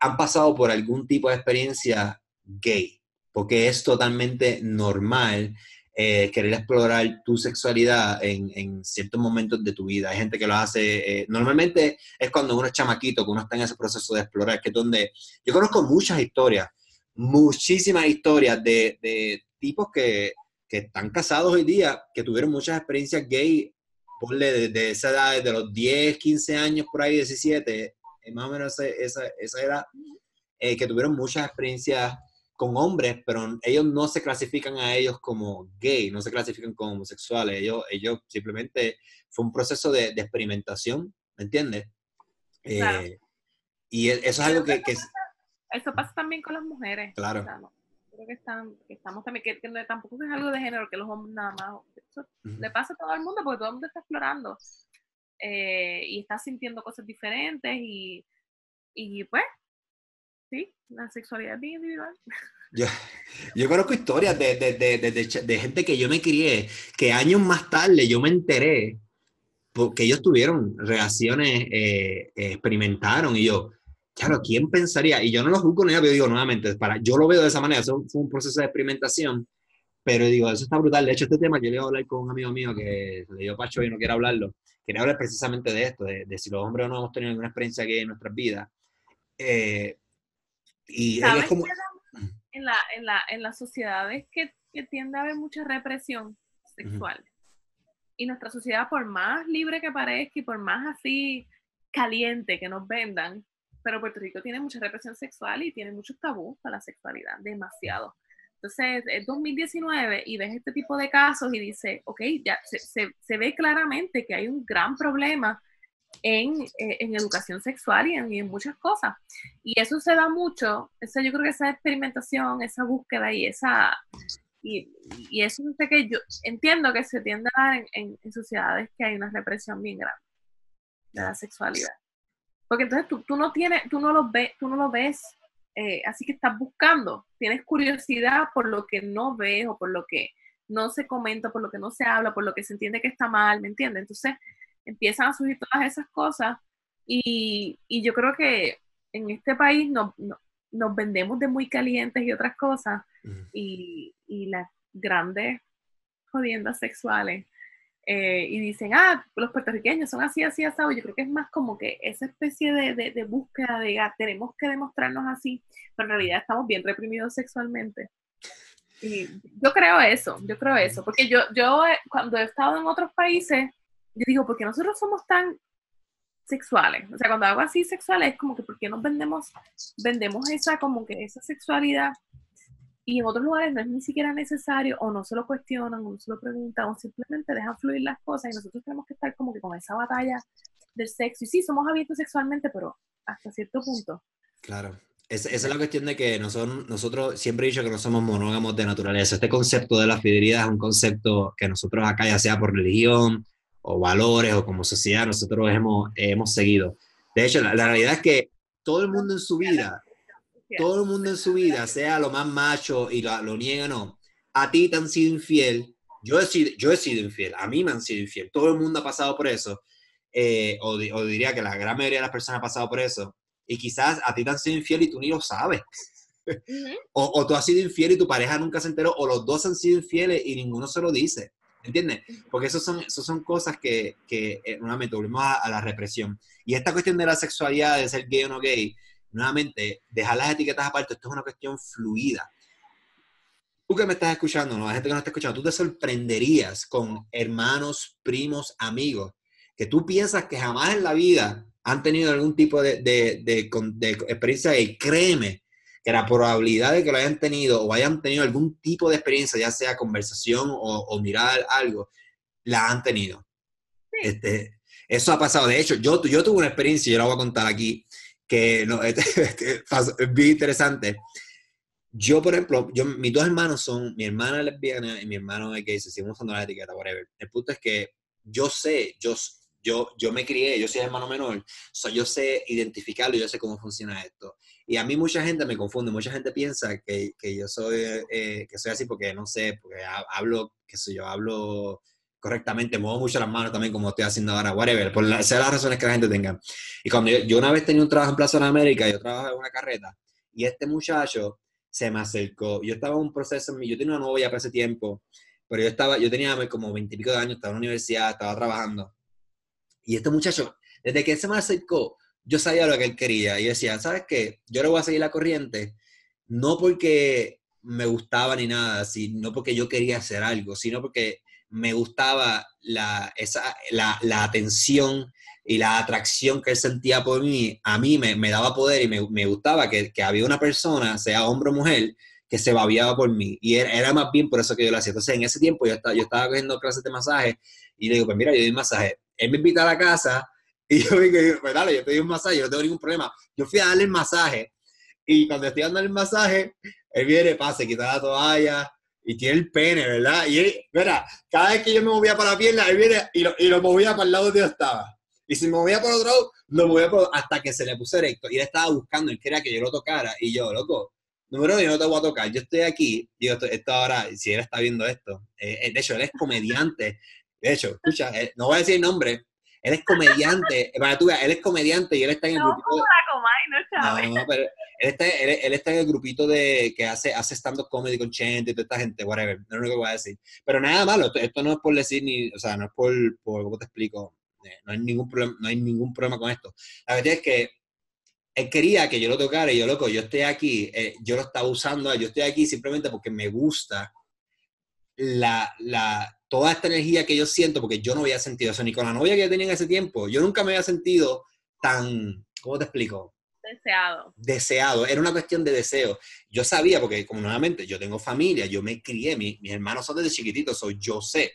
han pasado por algún tipo de experiencia gay, porque es totalmente normal eh, querer explorar tu sexualidad en, en, ciertos momentos de tu vida. Hay gente que lo hace, eh, normalmente es cuando uno es chamaquito, que uno está en ese proceso de explorar, que es donde yo conozco muchas historias, muchísimas historias de, de tipos que, que, están casados hoy día, que tuvieron muchas experiencias gay, ponle de, esa edad, de los 10, 15 años, por ahí 17, más o menos esa, esa edad, eh, que tuvieron muchas experiencias con hombres, pero ellos no se clasifican a ellos como gay, no se clasifican como homosexuales, ellos, ellos simplemente fue un proceso de, experimentación, ¿me entiendes? Eh, y e, eso es algo que, Eso pasa también con las mujeres. Claro. creo que, están, que estamos también, que, tampoco es algo de género, que los hombres nada más. Eso le pasa a todo el mundo porque todo el mundo está explorando eh, y está sintiendo cosas diferentes y, y pues Sí, la sexualidad es individual. Yo, yo conozco historias de, de, de, de, gente que yo me crié, que años más tarde yo me enteré porque ellos tuvieron relaciones, eh, experimentaron y yo, claro, ¿quién pensaría? Y yo no lo juzgo ni nada, pero digo nuevamente, para, yo lo veo de esa manera, eso fue un proceso de experimentación, pero digo, eso está brutal. De hecho, este tema yo le iba a hablar con un amigo mío que le dio pacho y no quiere hablarlo. Quería hablar precisamente de esto, de, si los hombres o no hemos tenido alguna experiencia gay en nuestras vidas. Eh, y es como... En, la, en, la, en las sociedades que, que tiende a haber mucha represión sexual. Y nuestra sociedad, por más libre que parezca y por más así caliente que nos vendan, pero Puerto Rico tiene mucha represión sexual y tiene muchos tabús para la sexualidad, demasiado. Entonces, es 2019 y ves este tipo de casos y dice, ok, ya se, se, se ve claramente que hay un gran problema en, eh, en educación sexual y en, muchas cosas. Y eso se da mucho, eso yo creo que esa experimentación, esa búsqueda y esa... Y, y eso es que yo entiendo que se tiende a dar en, en, sociedades que hay una represión bien grande de la sexualidad. Porque entonces tú, tú no tienes, tú no lo ves, tú no lo ves, eh, así que estás buscando, tienes curiosidad por lo que no ves o por lo que no se comenta, por lo que no se habla, por lo que se entiende que está mal, ¿me entiendes? Entonces, empiezan a surgir todas esas cosas. Y, y yo creo que en este país no, nos vendemos de muy calientes y otras cosas. Y, y, las grandes jodiendas sexuales eh, y dicen, ah, los puertorriqueños son así, así, así, yo creo que es más como que esa especie de, de, de búsqueda de, ah, tenemos que demostrarnos así, pero en realidad estamos bien reprimidos sexualmente. Y yo creo eso, yo creo eso, porque yo, yo eh, cuando he estado en otros países, yo digo, porque nosotros somos tan sexuales? O sea, cuando hago así sexuales, es como que, ¿por qué nos vendemos, vendemos esa, como que esa sexualidad? Y en otros lugares no es ni siquiera necesario, o no se lo cuestionan, o no se lo preguntan, o simplemente dejan fluir las cosas, y nosotros tenemos que estar como que con esa batalla del sexo. Y sí, somos abiertos sexualmente, pero hasta cierto punto. Claro. esa es la cuestión de que nosotros, nosotros siempre he dicho que no somos monógamos de naturaleza. Este concepto de la fidelidad es un concepto que nosotros acá, ya sea por religión, o valores o como sociedad nosotros hemos, hemos seguido. De hecho, la, realidad es que todo el mundo en su vida, todo el mundo en su vida, sea lo más macho y lo, lo niega o no, a ti te han sido infiel, yo he, sido, yo he sido infiel, a mí me han sido infiel, todo el mundo ha pasado por eso, eh, o, o, diría que la gran mayoría de las personas ha pasado por eso, y quizás a ti te han sido infiel y tú ni lo sabes. o, o, tú has sido infiel y tu pareja nunca se enteró, o los dos han sido infieles y ninguno se lo dice. ¿Entiendes? Porque eso son, eso son cosas que, que eh, nuevamente, volvemos a, la represión. Y esta cuestión de la sexualidad, de ser gay o no gay, nuevamente, dejar las etiquetas aparte, esto es una cuestión fluida. Tú que me estás escuchando, ¿no? la gente que no está escuchando, tú te sorprenderías con hermanos, primos, amigos, que tú piensas que jamás en la vida han tenido algún tipo de, de, de, de experiencia y créeme, que la probabilidad de que lo hayan tenido o hayan tenido algún tipo de experiencia, ya sea conversación o, mirar algo, la han tenido. Este, Eso ha pasado. De hecho, yo, yo tuve una experiencia, yo la voy a contar aquí, que no, es, es bien interesante. Yo, por ejemplo, yo, mis dos hermanos son, mi hermana es lesbiana y mi hermano es gay, seguimos usando la etiqueta, whatever. El punto es que yo sé, yo, yo, yo me crié, yo soy hermano menor, yo sé identificarlo, yo sé cómo funciona esto. Y a mí mucha gente me confunde, mucha gente piensa que, que yo soy, eh, que soy así porque, no sé, porque hablo, qué sé yo, hablo correctamente, muevo mucho las manos también como estoy haciendo ahora, whatever, por las razones que la gente tenga. Y cuando yo, una vez tenía un trabajo en Plaza de América, yo trabajaba en una carreta, y este muchacho se me acercó, yo estaba en un proceso, yo tenía una novia para ese tiempo, pero yo estaba, yo tenía como veintipico de años, estaba en la universidad, estaba trabajando, y este muchacho, desde que se me acercó, yo sabía lo que él quería, y decía, ¿sabes qué? Yo le voy a seguir la corriente, no porque me gustaba ni nada, sino porque yo quería hacer algo, sino porque me gustaba la, esa, la, la, atención y la atracción que él sentía por mí, a mí me, me daba poder y me, me gustaba que, que, había una persona, sea hombre o mujer, que se babiaba por mí. Y era, era, más bien por eso que yo lo hacía. Entonces, en ese tiempo yo estaba, yo estaba cogiendo clases de masaje y le digo, pues mira, yo doy masaje. Él me invita a la casa y yo dije, pues dale, yo te doy un masaje, yo no tengo ningún problema. Yo fui a darle el masaje y cuando estoy dando el masaje, él viene, pasa, quita la toalla, y tiene el pene, ¿verdad? Y él, mira, cada vez que yo me movía para la pierna, él viene y lo, y lo movía para el lado donde yo estaba. Y si me movía por otro lado, lo movía por, hasta que se le puso erecto. Y él estaba buscando, él quería que yo lo tocara. Y yo, loco, número uno, yo no te voy a tocar. Yo estoy aquí, digo, esto, esto ahora, si él está viendo esto, eh, eh de hecho, él es comediante. De hecho, escucha, eh, no voy a decir el nombre, él es comediante, para tú él es comediante y él está en el grupito. De, no, no, pero él está, él, está, en el grupito de que hace, hace stand-up comedy con Chente y toda esta gente, whatever, no es lo que voy a decir. Pero nada malo, esto, no es por decir ni, o sea, no es por, por ¿cómo te explico? Eh, no hay ningún problema, no hay ningún problema con esto. La verdad es que él quería que yo lo tocara y yo, loco, yo estoy aquí, eh, yo lo estaba usando, yo estoy aquí simplemente porque me gusta la, la, toda esta energía que yo siento, porque yo no había sentido eso, ni con la novia que yo tenía en ese tiempo, yo nunca me había sentido tan, ¿cómo te explico? Deseado. Deseado, era una cuestión de deseo. Yo sabía, porque como nuevamente yo tengo familia, yo me crié, mis hermanos son desde chiquititos, soy yo sé.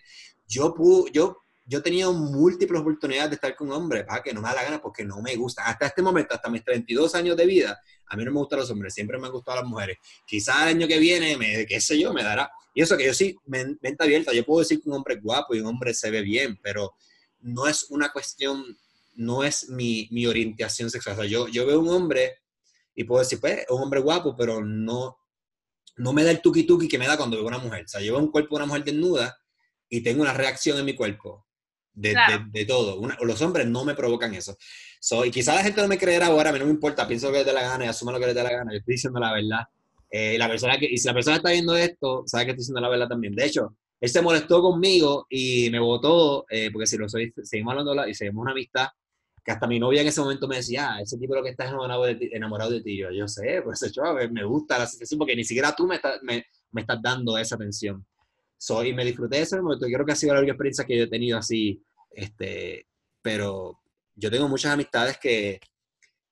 Yo, pude, yo, yo he tenido múltiples oportunidades de estar con un hombre, para que no me da la gana porque no me gusta. Hasta este momento, hasta mis 32 años de vida, a mí no me gustan los hombres, siempre me han gustado las mujeres. Quizás el año que viene, me, qué sé yo, me dará. Y eso que yo sí, mente abierta, yo puedo decir que un hombre es guapo y un hombre se ve bien, pero no es una cuestión, no es mi, mi orientación sexual. O sea, yo, yo veo un hombre y puedo decir, pues, es un hombre guapo, pero no, no me da el tuki tuki que me da cuando veo una mujer. O sea, yo veo un cuerpo de una mujer desnuda y tengo una reacción en mi cuerpo de, de, todo. los hombres no me provocan eso. y quizás la gente no me creerá ahora, a mí no me importa, pienso que le dé la gana y asuma lo que le dé la gana, yo estoy diciendo la verdad. Eh, la persona que, y si la persona está viendo esto, sabe que estoy diciendo la verdad también. De hecho, él se molestó conmigo y me votó, eh, porque si lo soy, seguimos hablando y seguimos una amistad, que hasta mi novia en ese momento me decía, ah, ese tipo lo que está enamorado de ti, enamorado de ti. Yo, yo sé, pues hecho, me gusta la situación, porque ni siquiera tú me, me, me estás dando esa atención. So, y me disfruté de ese momento. Yo creo que ha sido la única experiencia que yo he tenido así, este, pero yo tengo muchas amistades que,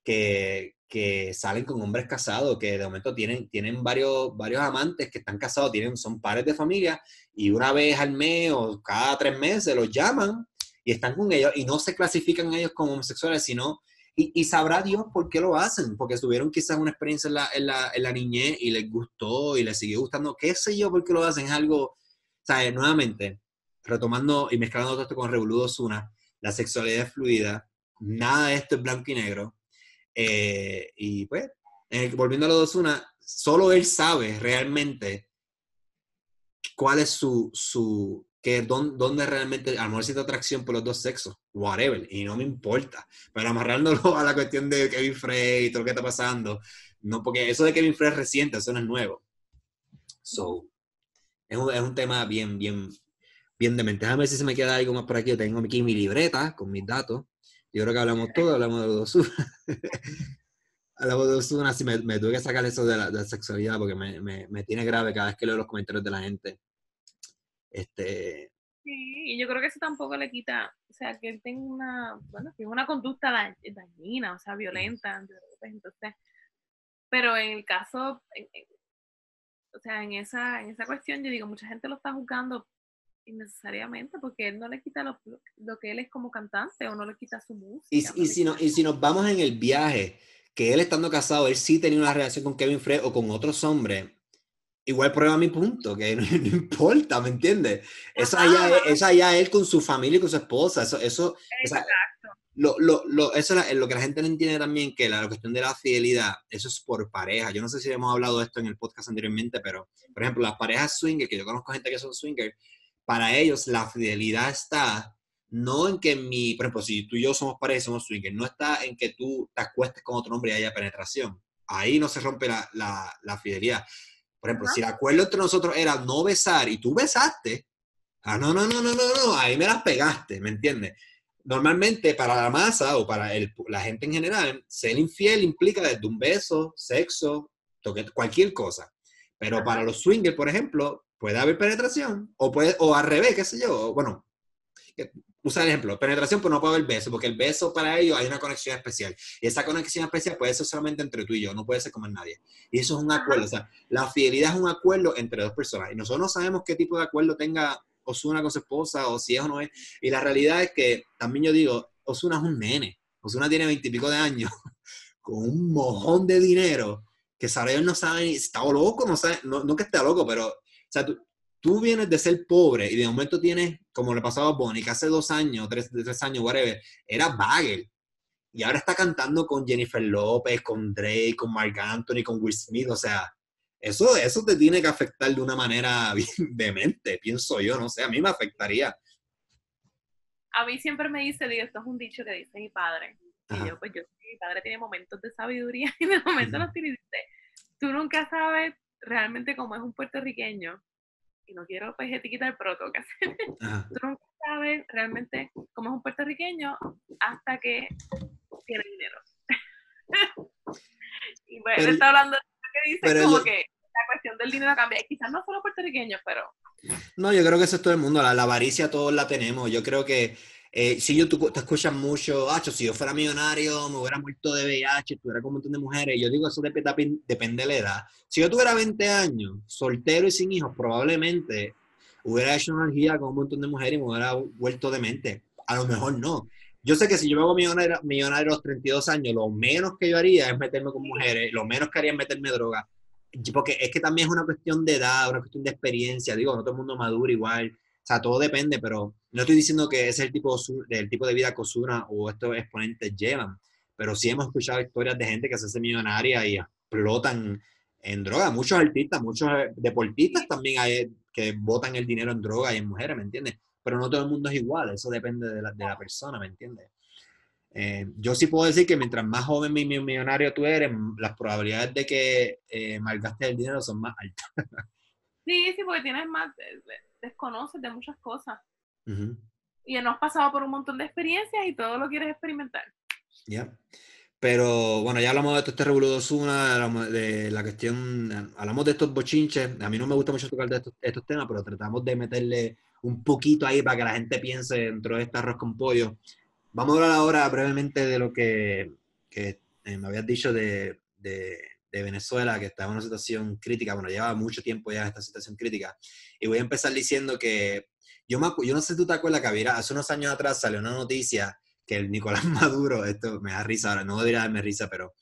que, que salen con hombres casados, que de momento tienen, tienen varios, varios amantes que están casados, tienen, son pares de familia, y una vez al mes o cada tres meses los llaman y están con ellos, y no se clasifican ellos como homosexuales, sino, y, y sabrá Dios por qué lo hacen, porque tuvieron quizás una experiencia en la, en la, en la niñez y les gustó y les siguió gustando, qué sé yo por qué lo hacen, es algo sea, nuevamente, retomando y mezclando todo esto con Revoludo Zuna, la sexualidad es fluida, nada de esto es blanco y negro. Eh, y pues, volviendo a lo de Osuna, solo él sabe realmente cuál es su, su que dónde, realmente, a lo mejor atracción por los dos sexos, whatever, y no me importa. Pero amarrándolo a la cuestión de Kevin Frey y todo lo que está pasando, no, porque eso de Kevin Frey es reciente, eso no es nuevo. So, es un, es un tema bien, bien, bien demente. Déjame ver si se me queda algo más por aquí. Yo tengo aquí mi libreta con mis datos. Yo creo que hablamos todo, hablamos de los dos. hablamos de Osuna, así me, me, tuve que sacar eso de la, de la sexualidad porque me, me, me, tiene grave cada vez que leo los comentarios de la gente. Este... Sí, y yo creo que eso tampoco le quita, o sea, que él tenga una, bueno, tiene una conducta dañina, o sea, violenta, entonces, pero en el caso, o sea, en esa, en esa cuestión yo digo, mucha gente lo está juzgando innecesariamente, porque él no le quita lo, lo, que él es como cantante o no le quita su música. Y, y si, no, y si nos vamos en el viaje, que él estando casado, él sí tenía una relación con Kevin Frey o con otros hombres, igual prueba mi punto, que no, importa, ¿me entiendes? Eso allá, es allá él con su familia y con su esposa, eso, eso, lo, lo, lo, eso es lo que la gente no entiende también, que la, cuestión de la fidelidad, eso es por pareja. Yo no sé si hemos hablado de esto en el podcast anteriormente, pero, por ejemplo, las parejas swinger, que yo conozco gente que son swinger, para ellos la fidelidad está no en que mi, por ejemplo, si tú y yo somos pareja y somos swinger, no está en que tú te acuestes con otro hombre y haya penetración. Ahí no se rompe la, la, la fidelidad. Por ejemplo, si el acuerdo entre nosotros era no besar y tú besaste, ah, no, no, no, no, no, no, ahí me las pegaste, ¿me entiendes? Normalmente para la masa o para la gente en general, ser infiel implica desde un beso, sexo, toque, cualquier cosa. Pero para los swingers, por ejemplo, puede haber penetración o, puede, o al revés, qué sé yo. Bueno, usa el ejemplo, penetración, pero no puede haber beso, porque el beso para ellos hay una conexión especial. Y esa conexión especial puede ser solamente entre tú y yo, no puede ser con nadie. Y eso es un acuerdo. O sea, la fidelidad es un acuerdo entre dos personas. Y nosotros no sabemos qué tipo de acuerdo tenga Osuna con su esposa o si es o no es. Y la realidad es que también yo digo, Osuna es un nene. Osuna tiene veintipico de años con un mojón de dinero que sabe no sabe ni está loco, no sabe, no, que esté loco, pero o sea, tú, tú, vienes de ser pobre y de momento tienes, como le pasaba a Bonnie, que hace dos años, tres, tres años, whatever, era bagel. Y ahora está cantando con Jennifer López, con Drake, con Mark Anthony, con Will Smith, o sea, eso, eso te tiene que afectar de una manera bien demente, pienso yo, no sé, a mí me afectaría. A mí siempre me dice, digo, esto es un dicho que dice mi padre. Y yo, pues yo, mi padre tiene momentos de sabiduría y de momentos los tiene. Dice, tú nunca sabes realmente cómo es un puertorriqueño. Y no quiero pues etiquetar el proto que Tú nunca sabes realmente cómo es un puertorriqueño hasta que tiene dinero. y bueno, él está hablando de que dice como que la cuestión del dinero cambia. Quizás no solo puertorriqueños, pero... No, yo creo que eso es todo el mundo. La, la avaricia todos la tenemos. Yo creo que eh, si yo, tú te escuchas mucho, ah, si yo fuera millonario, me hubiera muerto de VIH, tuviera con un montón de mujeres. Yo digo, eso depende, depende de la edad. Si yo tuviera 20 años, soltero y sin hijos, probablemente hubiera hecho una energía con un montón de mujeres y me hubiera vuelto demente. A lo mejor no. Yo sé que si yo me hago millonario, millonario a los 32 años, lo menos que yo haría es meterme con mujeres, lo menos que haría es meterme droga porque es que también es una cuestión de edad, una cuestión de experiencia, digo, no todo el mundo madura igual, o sea, todo depende, pero no estoy diciendo que es el tipo, el tipo de vida que Osuna o estos exponentes llevan, pero sí hemos escuchado historias de gente que se hace millonaria y explotan en droga, muchos artistas, muchos deportistas también hay que botan el dinero en droga y en mujeres, ¿me entiendes? Pero no todo el mundo es igual, eso depende de la, de la persona, ¿me entiendes? Eh, yo sí puedo decir que mientras más joven y millonario tú eres, las probabilidades de que eh, malgastes el dinero son más altas. sí, sí, porque tienes más, desconoces de muchas cosas. Y no has pasado por un montón de experiencias y todo lo quieres experimentar. Ya. Pero bueno, ya hablamos de todo este revoludo una de la cuestión, hablamos de estos bochinches. A mí no me gusta mucho tocar de estos, estos temas, pero tratamos de meterle un poquito ahí para que la gente piense dentro de este arroz con pollo. Vamos a hablar ahora brevemente de lo que, que eh, me habías dicho de, de, Venezuela, que estaba en una situación crítica. Bueno, lleva mucho tiempo ya esta situación crítica. Y voy a empezar diciendo que yo, me, yo no sé si tú te acuerdas que había, hace unos años atrás salió una noticia que el Nicolás Maduro, esto me da risa ahora, no debería darme risa, pero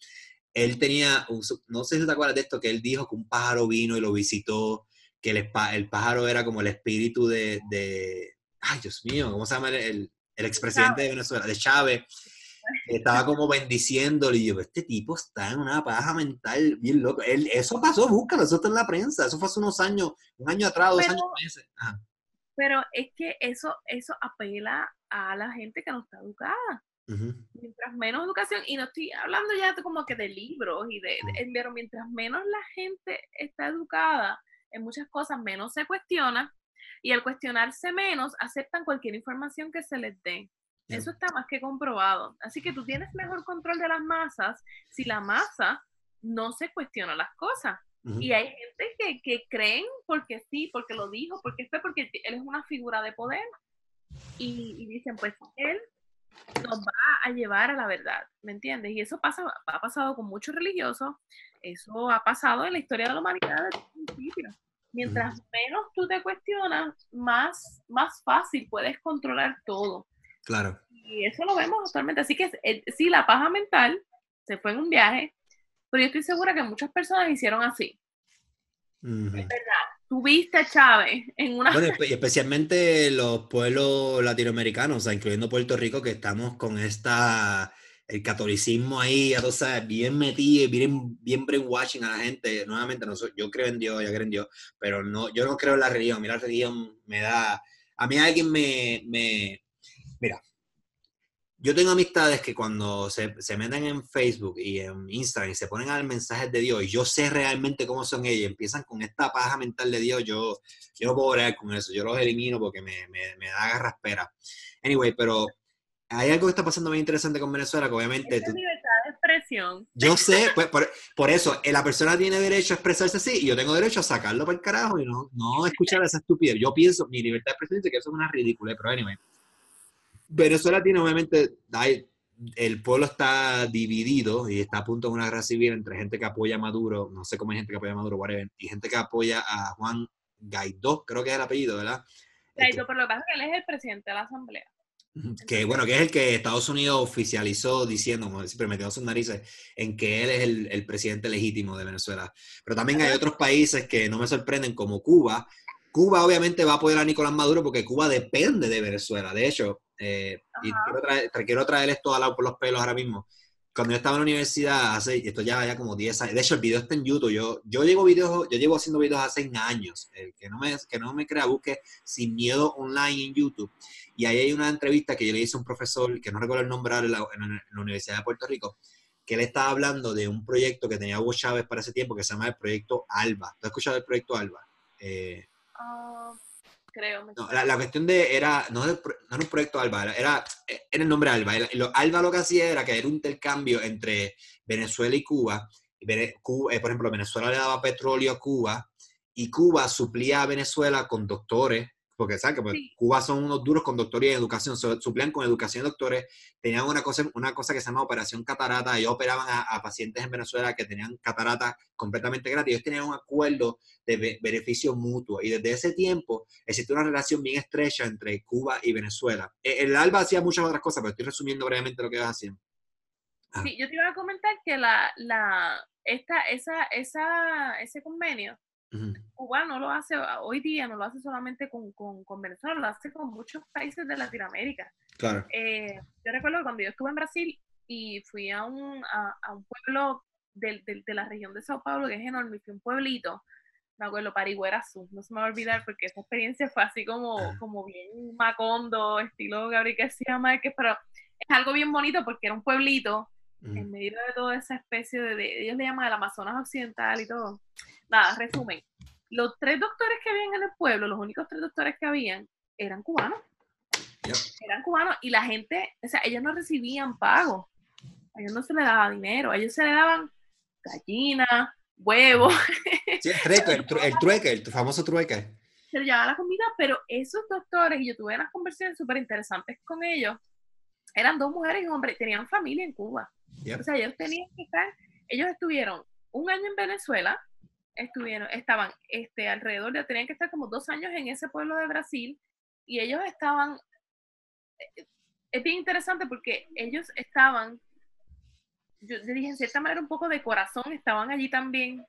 él tenía, no sé si te acuerdas de esto, que él dijo que un pájaro vino y lo visitó, que el, el pájaro era como el espíritu de, de, ay Dios mío, ¿cómo se llama el, el expresidente de Venezuela, de Chávez, estaba como bendiciéndole y yo, este tipo está en una paja mental bien loco. Él, eso pasó, búscalo, eso está en la prensa, eso fue hace unos años, un año atrás, dos años, meses. Pero es que eso, eso apela a la gente que no está educada. Mientras menos educación, y no estoy hablando ya como que de libros y de, pero mientras menos la gente está educada en muchas cosas, menos se cuestiona, y al cuestionarse menos, aceptan cualquier información que se les dé. Eso está más que comprobado. Así que tú tienes mejor control de las masas si la masa no se cuestiona las cosas. Y hay gente que, que, creen porque sí, porque lo dijo, porque fue porque él es una figura de poder. Y, y, dicen, pues él nos va a llevar a la verdad, ¿me entiendes? Y eso pasa, ha pasado con muchos religiosos, eso ha pasado en la historia de la humanidad desde el principio. Mientras menos tú te cuestionas, más, más fácil puedes controlar todo. Claro. Y eso lo vemos actualmente. Así que eh, sí, la paja mental se fue en un viaje, pero yo estoy segura que muchas personas hicieron así. Es verdad. Tuviste a Chávez en una... Bueno, especialmente los pueblos latinoamericanos, incluyendo Puerto Rico, que estamos con esta el catolicismo ahí, ya tú sabes, bien metido, bien, bien brainwashing a la gente. Nuevamente, no yo creo en Dios, yo creo en Dios, pero no, yo no creo en la religión. A mí la religión me da... A mí alguien me... me mira, yo tengo amistades que cuando se, se, meten en Facebook y en Instagram y se ponen a dar mensajes de Dios y yo sé realmente cómo son ellos, empiezan con esta paja mental de Dios, yo, yo no puedo orar con eso, yo los elimino porque me, me, me da garraspera. Anyway, pero hay algo que está pasando muy interesante con Venezuela, que obviamente... Es libertad de expresión. Yo sé, pues, por, por, eso, eh, la persona tiene derecho a expresarse así y yo tengo derecho a sacarlo para el carajo y no, no escuchar esa estupidez. Yo pienso, mi libertad de expresión dice que eso es una ridícula, pero anyway. Venezuela tiene obviamente, el pueblo está dividido y está a punto de una guerra civil entre gente que apoya a Maduro, no sé cómo hay gente que apoya a Maduro, whatever, y gente que apoya a Juan Guaidó, creo que es el apellido, ¿verdad? Guaidó, pero lo que pasa es que él es el presidente de la Asamblea. Que bueno, que es el que Estados Unidos oficializó diciendo, como siempre metió sus narices, en que él es el, el, presidente legítimo de Venezuela. Pero también hay otros países que no me sorprenden, como Cuba. Cuba obviamente va a apoyar a Nicolás Maduro porque Cuba depende de Venezuela. De hecho, eh, y quiero traer, quiero traer esto al lado por los pelos ahora mismo. Cuando yo estaba en la universidad, hace, esto ya, ya como 10 años, de hecho el video está en YouTube, yo, yo, llevo, videos, yo llevo haciendo videos hace años, el que no me, que no me crea, busque Sin Miedo Online en YouTube, y ahí hay una entrevista que yo le hice a un profesor, que no recuerdo el nombre en la, en la Universidad de Puerto Rico, que él estaba hablando de un proyecto que tenía Hugo Chávez para ese tiempo, que se llama el Proyecto ALBA. ¿Tú has escuchado el Proyecto ALBA? Eh, uh, creo. No, la, la, cuestión de, era, no, no era un proyecto ALBA, era, era, el nombre ALBA. lo, ALBA lo que hacía era que era un intercambio entre Venezuela y Cuba. Cuba eh, por ejemplo, Venezuela le daba petróleo a Cuba y Cuba suplía a Venezuela con doctores porque sabes que pues, Cuba son unos duros con doctoría en educación, suplían con educación de doctores, tenían una cosa, una cosa que se llama Operación Catarata, ellos operaban a, pacientes en Venezuela que tenían catarata completamente gratis, ellos tenían un acuerdo de beneficio mutuo y desde ese tiempo existe una relación bien estrecha entre Cuba y Venezuela. E, el ALBA hacía muchas otras cosas, pero estoy resumiendo brevemente lo que ellos hacían. Ah. Sí, yo te iba a comentar que la, la, esta, esa, esa, ese convenio Cuba no lo hace, hoy día no lo hace solamente con, con, con, Venezuela, lo hace con muchos países de Latinoamérica. Claro. Eh, yo recuerdo cuando yo estuve en Brasil y fui a un, a, a un pueblo de, de, de, la región de Sao Paulo, que es enorme, fui un pueblito, me acuerdo, Pariguerazú, no se me va a olvidar porque esa experiencia fue así como, ah. como bien macondo, estilo Gabriel García Márquez, pero es algo bien bonito porque era un pueblito en medio de toda esa especie de, de, ellos le llaman el Amazonas Occidental y todo nada, resumen. Los tres doctores que habían en el pueblo, los únicos tres doctores que habían, eran cubanos. Eran cubanos y la gente, o sea, ellos no recibían pago. A ellos no se les daba dinero, a ellos se les daban gallinas, huevos. Sí, el, trueque, el, famoso trueque. Se les llevaba la comida, pero esos doctores, y yo tuve unas conversaciones súper interesantes con ellos, eran dos mujeres y un hombre, tenían familia en Cuba. O sea, ellos tenían que estar, ellos estuvieron un año en Venezuela, estuvieron, estaban este, alrededor de, tenían que estar como dos años en ese pueblo de Brasil y ellos estaban, eh, es bien interesante porque ellos estaban, yo dije en cierta manera un poco de corazón, estaban allí también,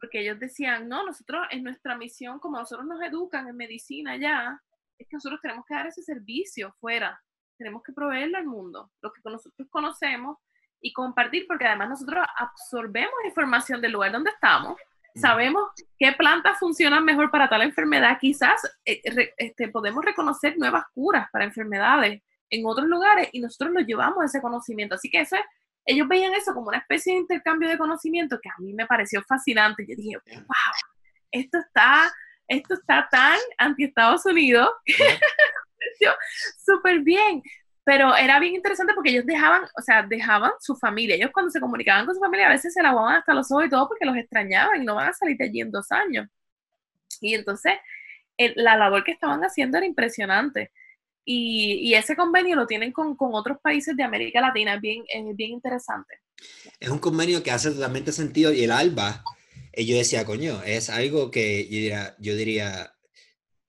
porque ellos decían, no, nosotros en nuestra misión, como nosotros nos educan en medicina ya, es que nosotros tenemos que dar ese servicio fuera, tenemos que proveerlo al mundo, lo que nosotros conocemos y compartir, porque además nosotros absorbemos información del lugar donde estamos sabemos qué plantas funcionan mejor para tal enfermedad. Quizás eh, este, podemos reconocer nuevas curas para enfermedades en otros lugares y nosotros nos llevamos ese conocimiento. Así que ese, ellos veían eso como una especie de intercambio de conocimiento que a mí me pareció fascinante. Yo dije, wow, esto está, esto está tan anti Estados Unidos. súper bien. Pero era bien interesante porque ellos dejaban, o sea, dejaban su familia. Ellos cuando se comunicaban con su familia a veces se lavaban hasta los ojos y todo porque los extrañaban y no van a salir de allí en dos años. Y entonces la labor que estaban haciendo era impresionante. Y, ese convenio lo tienen con, con, otros países de América Latina, es bien, bien interesante. Es un convenio que hace totalmente sentido y el ALBA Y yo decía, coño, es algo que yo diría, yo diría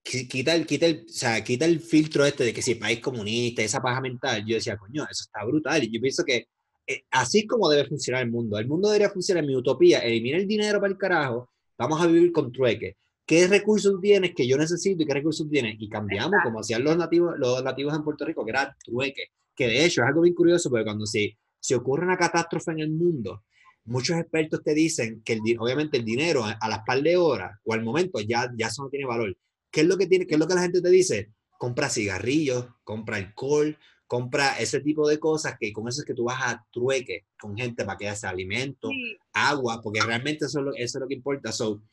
quita el, quita, el, o sea, quita el filtro este de que si país comunista, esa paja mental, yo decía, coño, eso está brutal. Y yo pienso que eh, así es como debe funcionar el mundo. El mundo debería funcionar en mi utopía. Elimina el dinero para el carajo, vamos a vivir con trueque. ¿Qué recursos tienes que yo necesito y qué recursos tienes? Y cambiamos como hacían los nativos, los nativos en Puerto Rico, que era trueque. Que de hecho es algo bien curioso, porque cuando se, se ocurre una catástrofe en el mundo, muchos expertos te dicen que el, obviamente el dinero a, las par de horas o al momento ya, ya eso no tiene valor. ¿Qué es lo que tiene, qué es lo que la gente te dice? Compra cigarrillos, compra alcohol, compra ese tipo de cosas que con eso es que tú vas a trueque con gente para que hace alimento, agua, porque realmente eso es lo, eso es lo que importa. So,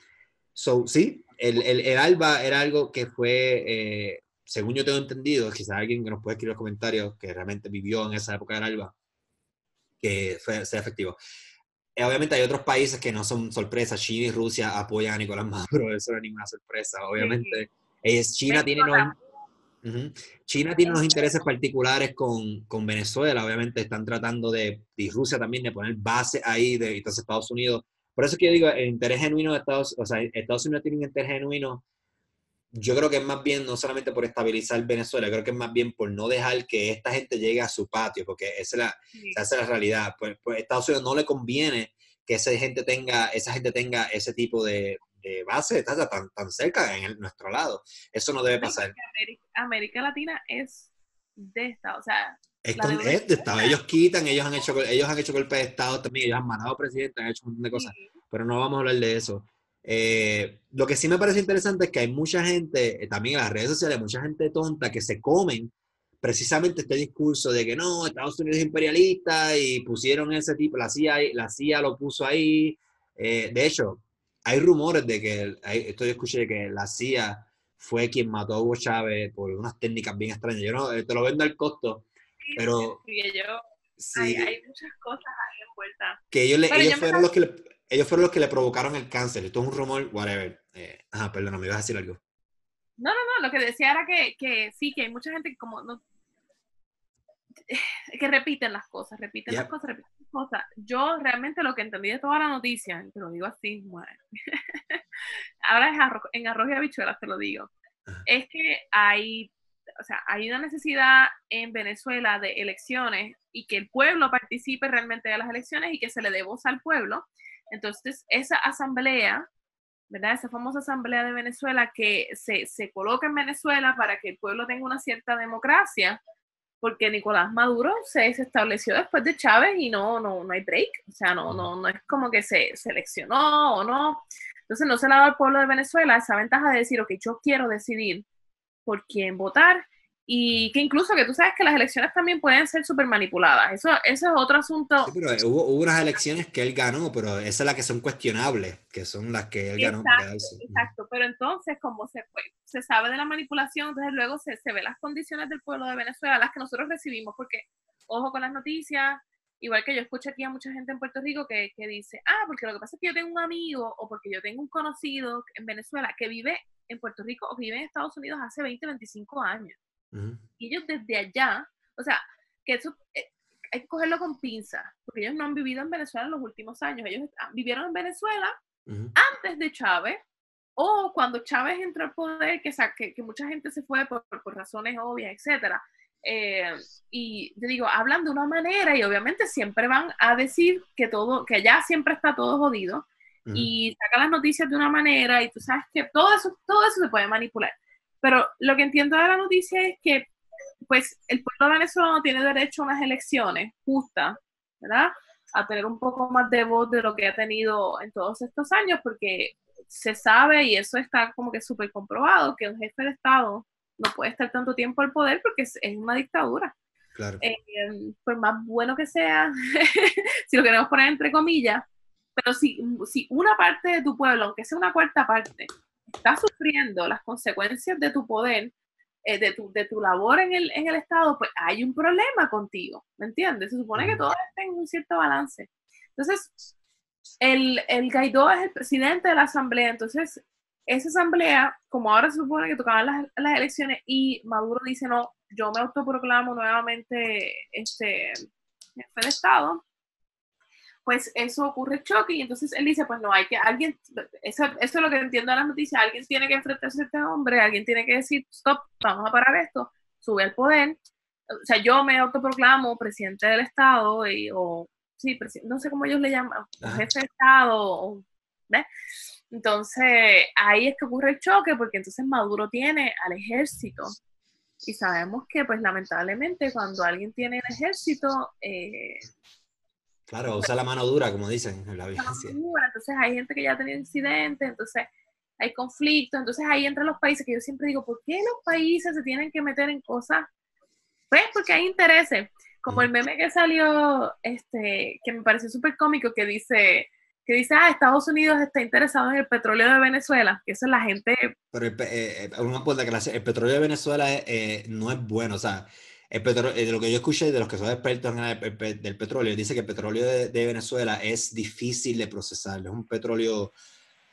so sí, el, el, el, ALBA era algo que fue, eh, según yo tengo entendido, quizás alguien que nos puede escribir en los comentarios que realmente vivió en esa época del ALBA, que fue, sea efectivo. Eh, obviamente hay otros países que no son sorpresas. China y Rusia apoyan a Nicolás Maduro, eso no es ninguna sorpresa. Obviamente, es, China tiene China tiene unos intereses particulares con, con, Venezuela, obviamente están tratando de, y Rusia también, de poner base ahí, de entonces Estados Unidos. Por eso es que yo digo, el interés genuino de Estados, o sea, Estados Unidos tiene un interés genuino, yo creo que es más bien no solamente por estabilizar Venezuela, creo que es más bien por no dejar que esta gente llegue a su patio, porque esa es la, esa es la realidad. Pues, pues Estados Unidos no le conviene que esa gente tenga, esa gente tenga ese tipo de, base de tasa tan, tan cerca en nuestro lado. Eso no debe pasar. América, Latina es de Estado, o sea... Es, de Estado. Ellos quitan, ellos han hecho, ellos han hecho golpes de Estado también, ellos han mandado presidente, han hecho un montón de cosas, pero no vamos a hablar de eso. Eh, lo que sí me parece interesante es que hay mucha gente, eh, también en las redes sociales, mucha gente tonta que se comen precisamente este discurso de que no, Estados Unidos es imperialista y pusieron ese tipo, la CIA, la CIA lo puso ahí. Eh, de hecho, hay rumores de que, esto yo escuché que la CIA fue quien mató a Hugo Chávez por unas técnicas bien extrañas. Yo no, te lo vendo al costo, pero... Sí, hay, hay, muchas cosas ahí envueltas. Que ellos, le, ellos fueron los que le, ellos fueron los que le provocaron el cáncer. Esto es un rumor, whatever. Eh, ajá, perdón, me ibas a decir algo. No, no, no, lo que decía era que, que sí, que hay mucha gente que como no, que repiten las cosas, repiten las cosas, repiten las cosas. Yo realmente lo que entendí de toda la noticia, te lo digo así, ahora es en arroz y habichuelas, te lo digo, es que hay, o sea, hay una necesidad en Venezuela de elecciones y que el pueblo participe realmente de las elecciones y que se le dé voz al pueblo. Entonces, esa asamblea, ¿verdad? Esa famosa asamblea de Venezuela que se, se coloca en Venezuela para que el pueblo tenga una cierta democracia, porque Nicolás Maduro se, estableció después de Chávez y no, no, no hay break, o sea, no, no, no es como que se seleccionó o no. Entonces no se le dado al pueblo de Venezuela esa ventaja de decir, ok, yo quiero decidir por quién votar y que incluso que tú sabes que las elecciones también pueden ser súper manipuladas. Eso, eso es otro asunto. Sí, pero hubo, hubo, unas elecciones que él ganó, pero esas son las que son cuestionables, que son las que él ganó. Exacto, pero entonces como se, se sabe de la manipulación, entonces luego se, se ve las condiciones del pueblo de Venezuela, las que nosotros recibimos, porque ojo con las noticias, igual que yo escucho aquí a mucha gente en Puerto Rico que, que dice, ah, porque lo que pasa es que yo tengo un amigo o porque yo tengo un conocido en Venezuela que vive en Puerto Rico o vive en Estados Unidos hace 20, 25 años. Y ellos desde allá, o sea, que eso eh, hay que cogerlo con pinza, porque ellos no han vivido en Venezuela en los últimos años. Ellos vivieron en Venezuela antes de Chávez o cuando Chávez entró al poder, que, que, que mucha gente se fue por, por razones obvias, etcétera. Eh, y yo digo, hablan de una manera y obviamente siempre van a decir que todo, que allá siempre está todo jodido y sacan las noticias de una manera y tú sabes que todo eso, todo eso se puede manipular. Pero lo que entiendo de la noticia es que pues el pueblo venezolano tiene derecho a unas elecciones justas, ¿verdad? A tener un poco más de voz de lo que ha tenido en todos estos años, porque se sabe y eso está como que súper comprobado, que un jefe de Estado no puede estar tanto tiempo al poder porque es, una dictadura. Claro. Eh, por más bueno que sea, si lo queremos poner entre comillas, pero si, si una parte de tu pueblo, aunque sea una cuarta parte, estás sufriendo las consecuencias de tu poder, eh, de, tu, de tu labor en el, en el Estado, pues hay un problema contigo, ¿me entiendes? Se supone que todo está en un cierto balance. Entonces, el, el Guaidó es el presidente de la asamblea, entonces esa asamblea, como ahora se supone que tocaban las, las elecciones y Maduro dice, no, yo me autoproclamo nuevamente este jefe de Estado, pues eso ocurre el choque y entonces él dice, pues no hay que, alguien, eso, eso es lo que entiendo de las noticias, alguien tiene que enfrentarse a este hombre, alguien tiene que decir, stop, vamos a parar esto, sube al poder. O sea, yo me autoproclamo presidente del Estado y, o, sí, no sé cómo ellos le llaman, jefe de Estado, o, ¿ves? Entonces, ahí es que ocurre el choque, porque entonces Maduro tiene al ejército. Y sabemos que, pues, lamentablemente, cuando alguien tiene el ejército, eh, Claro, usa la mano dura, como dicen en la violencia. Entonces hay gente que ya ha tenido incidentes, entonces hay conflictos, entonces ahí entran los países que yo siempre digo, ¿por qué los países se tienen que meter en cosas? Pues porque hay intereses, como el meme que salió, este, que me pareció súper cómico, que dice, que dice, ah, Estados Unidos está interesado en el petróleo de Venezuela, que eso es la gente... Pero el, eh, eh, uno que el petróleo de Venezuela eh, no es bueno, o sea, el petróleo, de lo que yo escuché de los que son expertos en el, del petróleo, dice que el petróleo de, Venezuela es difícil de procesar, es un petróleo,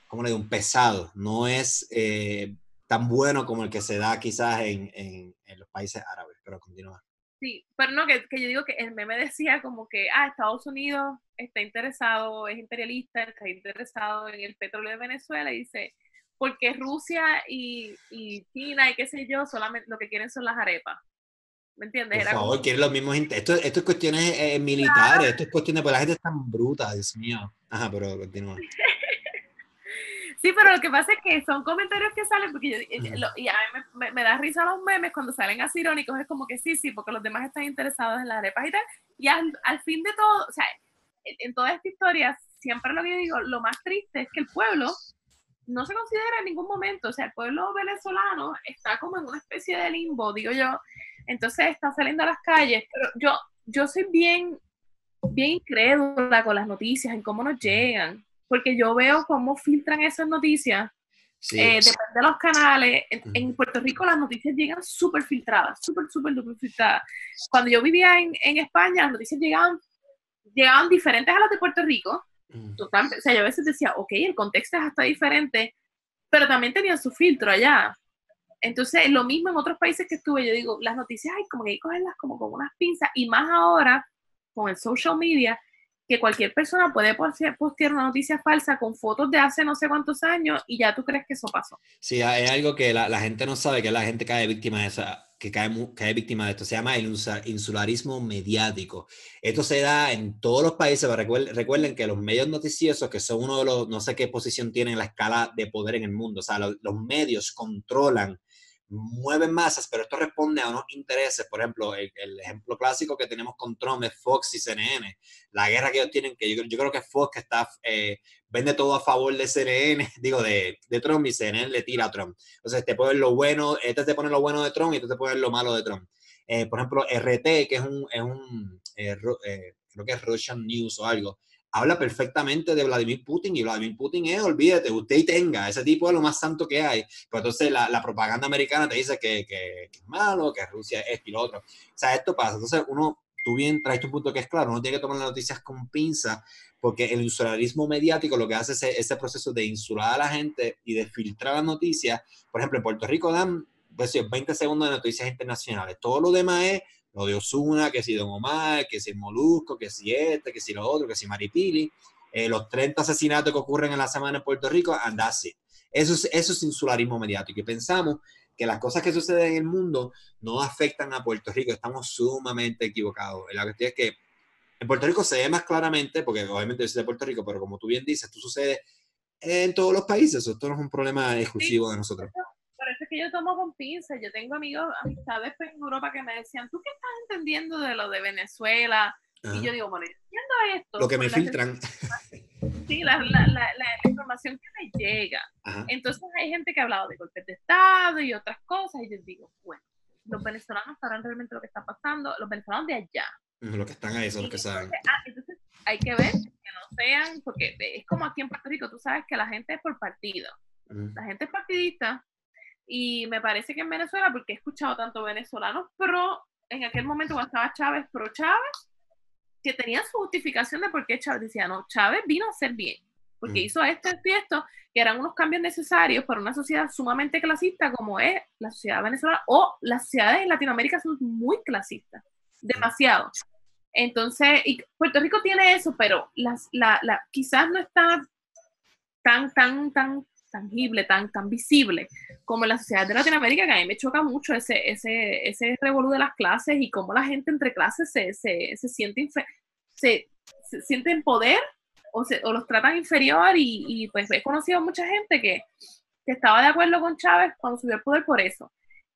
como le digo, un pesado, no es eh, tan bueno como el que se da quizás en, en, los países árabes, pero continúa. Sí, pero no, que, que, yo digo que el meme decía como que, ah, Estados Unidos está interesado, es imperialista, está interesado en el petróleo de Venezuela y dice, porque Rusia y, y China y qué sé yo, solamente lo que quieren son las arepas. ¿Me entiendes? Por favor, quiere los mismos esto, esto es cuestiones eh, militares, esto es cuestiones, pues la gente es tan bruta, Dios mío. Ajá, pero continúa. Sí, pero lo que pasa es que son comentarios que salen, porque yo, eh, y a mí me, me, da risa los memes cuando salen así irónicos, es como que sí, sí, porque los demás están interesados en las arepas y tal, y al, al fin de todo, o sea, en, en, toda esta historia, siempre lo que yo digo, lo más triste es que el pueblo no se considera en ningún momento, o sea, el pueblo venezolano está como en una especie de limbo, digo yo, entonces está saliendo a las calles, pero yo, yo soy bien, bien incrédula con las noticias, en cómo nos llegan, porque yo veo cómo filtran esas noticias. Eh, depende de los canales. En, Puerto Rico las noticias llegan súper filtradas, súper, súper, súper filtradas. Cuando yo vivía en, en, España, las noticias llegaban, llegaban diferentes a las de Puerto Rico. Total, o sea, yo a veces decía, ok, el contexto es hasta diferente, pero también tenían su filtro allá. Entonces, lo mismo en otros países que estuve, yo digo, las noticias hay como que hay que cogerlas como con unas pinzas y más ahora con el social media, que cualquier persona puede postear una noticia falsa con fotos de hace no sé cuántos años y ya tú crees que eso pasó. Sí, hay algo que la, gente no sabe, que la gente cae víctima de esa, que cae, cae víctima de esto, se llama el insularismo mediático. Esto se da en todos los países, recuerden, recuerden que los medios noticiosos, que son uno de los, no sé qué posición tienen en la escala de poder en el mundo, o sea, los medios controlan mueven masas, pero esto responde a unos intereses. Por ejemplo, el, ejemplo clásico que tenemos con Trump es Fox y CNN. La guerra que ellos tienen, que yo, yo creo que Fox que está, eh, vende todo a favor de CNN, digo, de, de, Trump y CNN le tira a Trump. Entonces, te ponen lo bueno, este te pone lo bueno de Trump y este te pone lo malo de Trump. Eh, por ejemplo, RT, que es un, es un eh, creo que es Russian News o algo, habla perfectamente de Vladimir Putin y Vladimir Putin es, olvídate, usted y tenga, ese tipo es lo más santo que hay. Pero entonces la, la propaganda americana te dice que, que, es malo, que Rusia es esto y lo otro. O sea, esto pasa. Entonces uno, tú bien traes tu punto que es claro, uno tiene que tomar las noticias con pinza porque el insularismo mediático lo que hace es ese, proceso de insular a la gente y de filtrar las noticias. Por ejemplo, en Puerto Rico dan 20 pues segundos de noticias internacionales. Todo lo demás es lo de Osuna, que si Don Omar, que si el Molusco, que si este, que si lo otro, que si Maripili, eh, los 30 asesinatos que ocurren en la semana en Puerto Rico, and. Eso es, eso es insularismo mediático. Y pensamos que las cosas que suceden en el mundo no afectan a Puerto Rico. Estamos sumamente equivocados. La cuestión es que en Puerto Rico se ve más claramente, porque obviamente yo soy de Puerto Rico, pero como tú bien dices, esto sucede en todos los países. Esto no es un problema exclusivo de nosotros es que yo tomo con pinza. Yo tengo amigos, amistades en Europa que me decían, ¿tú qué entendiendo de lo de Venezuela? Y yo digo, bueno, entiendo esto. Lo que me filtran. Sí, la, la, la, la, información que me llega. Entonces hay gente que ha hablado de golpes de Estado y otras cosas. Y yo digo, bueno, los venezolanos sabrán realmente lo que está pasando. Los venezolanos de allá. Los que están ahí son los que saben. Ah, entonces hay que ver que no sean, porque es como aquí en Puerto Rico, tú sabes que la gente es por partido. La gente es partidista y me parece que en Venezuela, porque he escuchado tanto venezolanos pro, en aquel momento cuando estaba Chávez, pro Chávez, que tenían su justificación de por qué Chávez decía, no, Chávez vino a hacer bien, porque mm. hizo esto, y esto, que eran unos cambios necesarios para una sociedad sumamente clasista como es la sociedad venezolana, o las sociedades en Latinoamérica son muy clasistas, demasiado. Entonces, y Puerto Rico tiene eso, pero las, la, la, quizás no está tan, tan, tan tangible, tan, tan visible como en la sociedad de Latinoamérica, que a mí me choca mucho ese, ese, ese revolú de las clases y cómo la gente entre clases se, se, se siente, se, se siente en poder o, se, o los tratan inferior y, y, pues he conocido a mucha gente que, que estaba de acuerdo con Chávez cuando subió al poder por eso.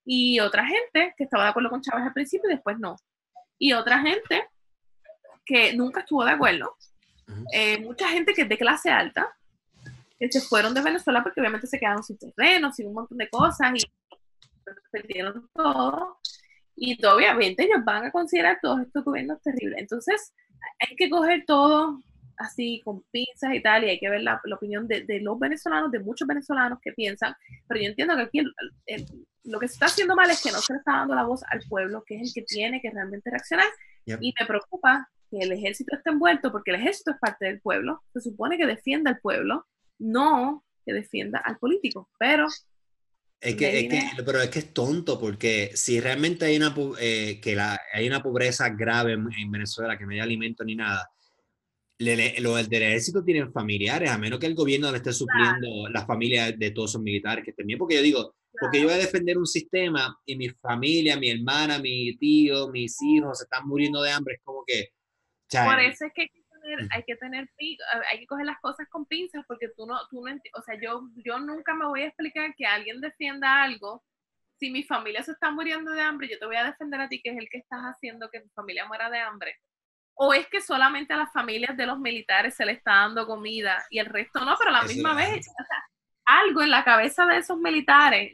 Y otra gente que estaba de acuerdo con Chávez al principio y después no. Y otra gente que nunca estuvo de acuerdo. Eh, mucha gente que es de clase alta, que se fueron de Venezuela porque obviamente se quedaron sin terreno, sin un montón de cosas y perdieron todo. Y obviamente ellos van a considerar todos estos gobiernos terribles. Entonces, hay que coger todo así con pinzas y tal, y hay que ver la, la opinión de, de, los venezolanos, de muchos venezolanos que piensan, pero yo entiendo que aquí lo que se está haciendo mal es que no se le está dando la voz al pueblo, que es el que tiene que realmente reaccionar, yep. y me preocupa que el ejército esté envuelto, porque el ejército es parte del pueblo, se supone que defienda al pueblo, no que defienda al político, pero... Es que, es que, pero es que es tonto, porque si realmente hay una, eh, que la, hay una pobreza grave en, en Venezuela, que no hay alimento ni nada, los del ejército tienen familiares, a menos que el gobierno le esté supliendo claro. las familias de todos esos militares que estén bien, porque yo digo, claro. porque yo voy a defender un sistema y mi familia, mi hermana, mi tío, mis hijos se están muriendo de hambre, es como que... ¿sabes? Por eso es que tener, hay que, tener, hay que coger las cosas con pinzas, porque tú no, tú no, o sea, yo, yo nunca me voy a explicar que alguien defienda algo si mi familia se está muriendo de hambre, yo te voy a defender a ti, que es el que estás haciendo que tu familia muera de hambre. O es que solamente a las familias de los militares se le está dando comida y el resto no, pero a la Eso misma vez, o sea, algo en la cabeza de esos militares,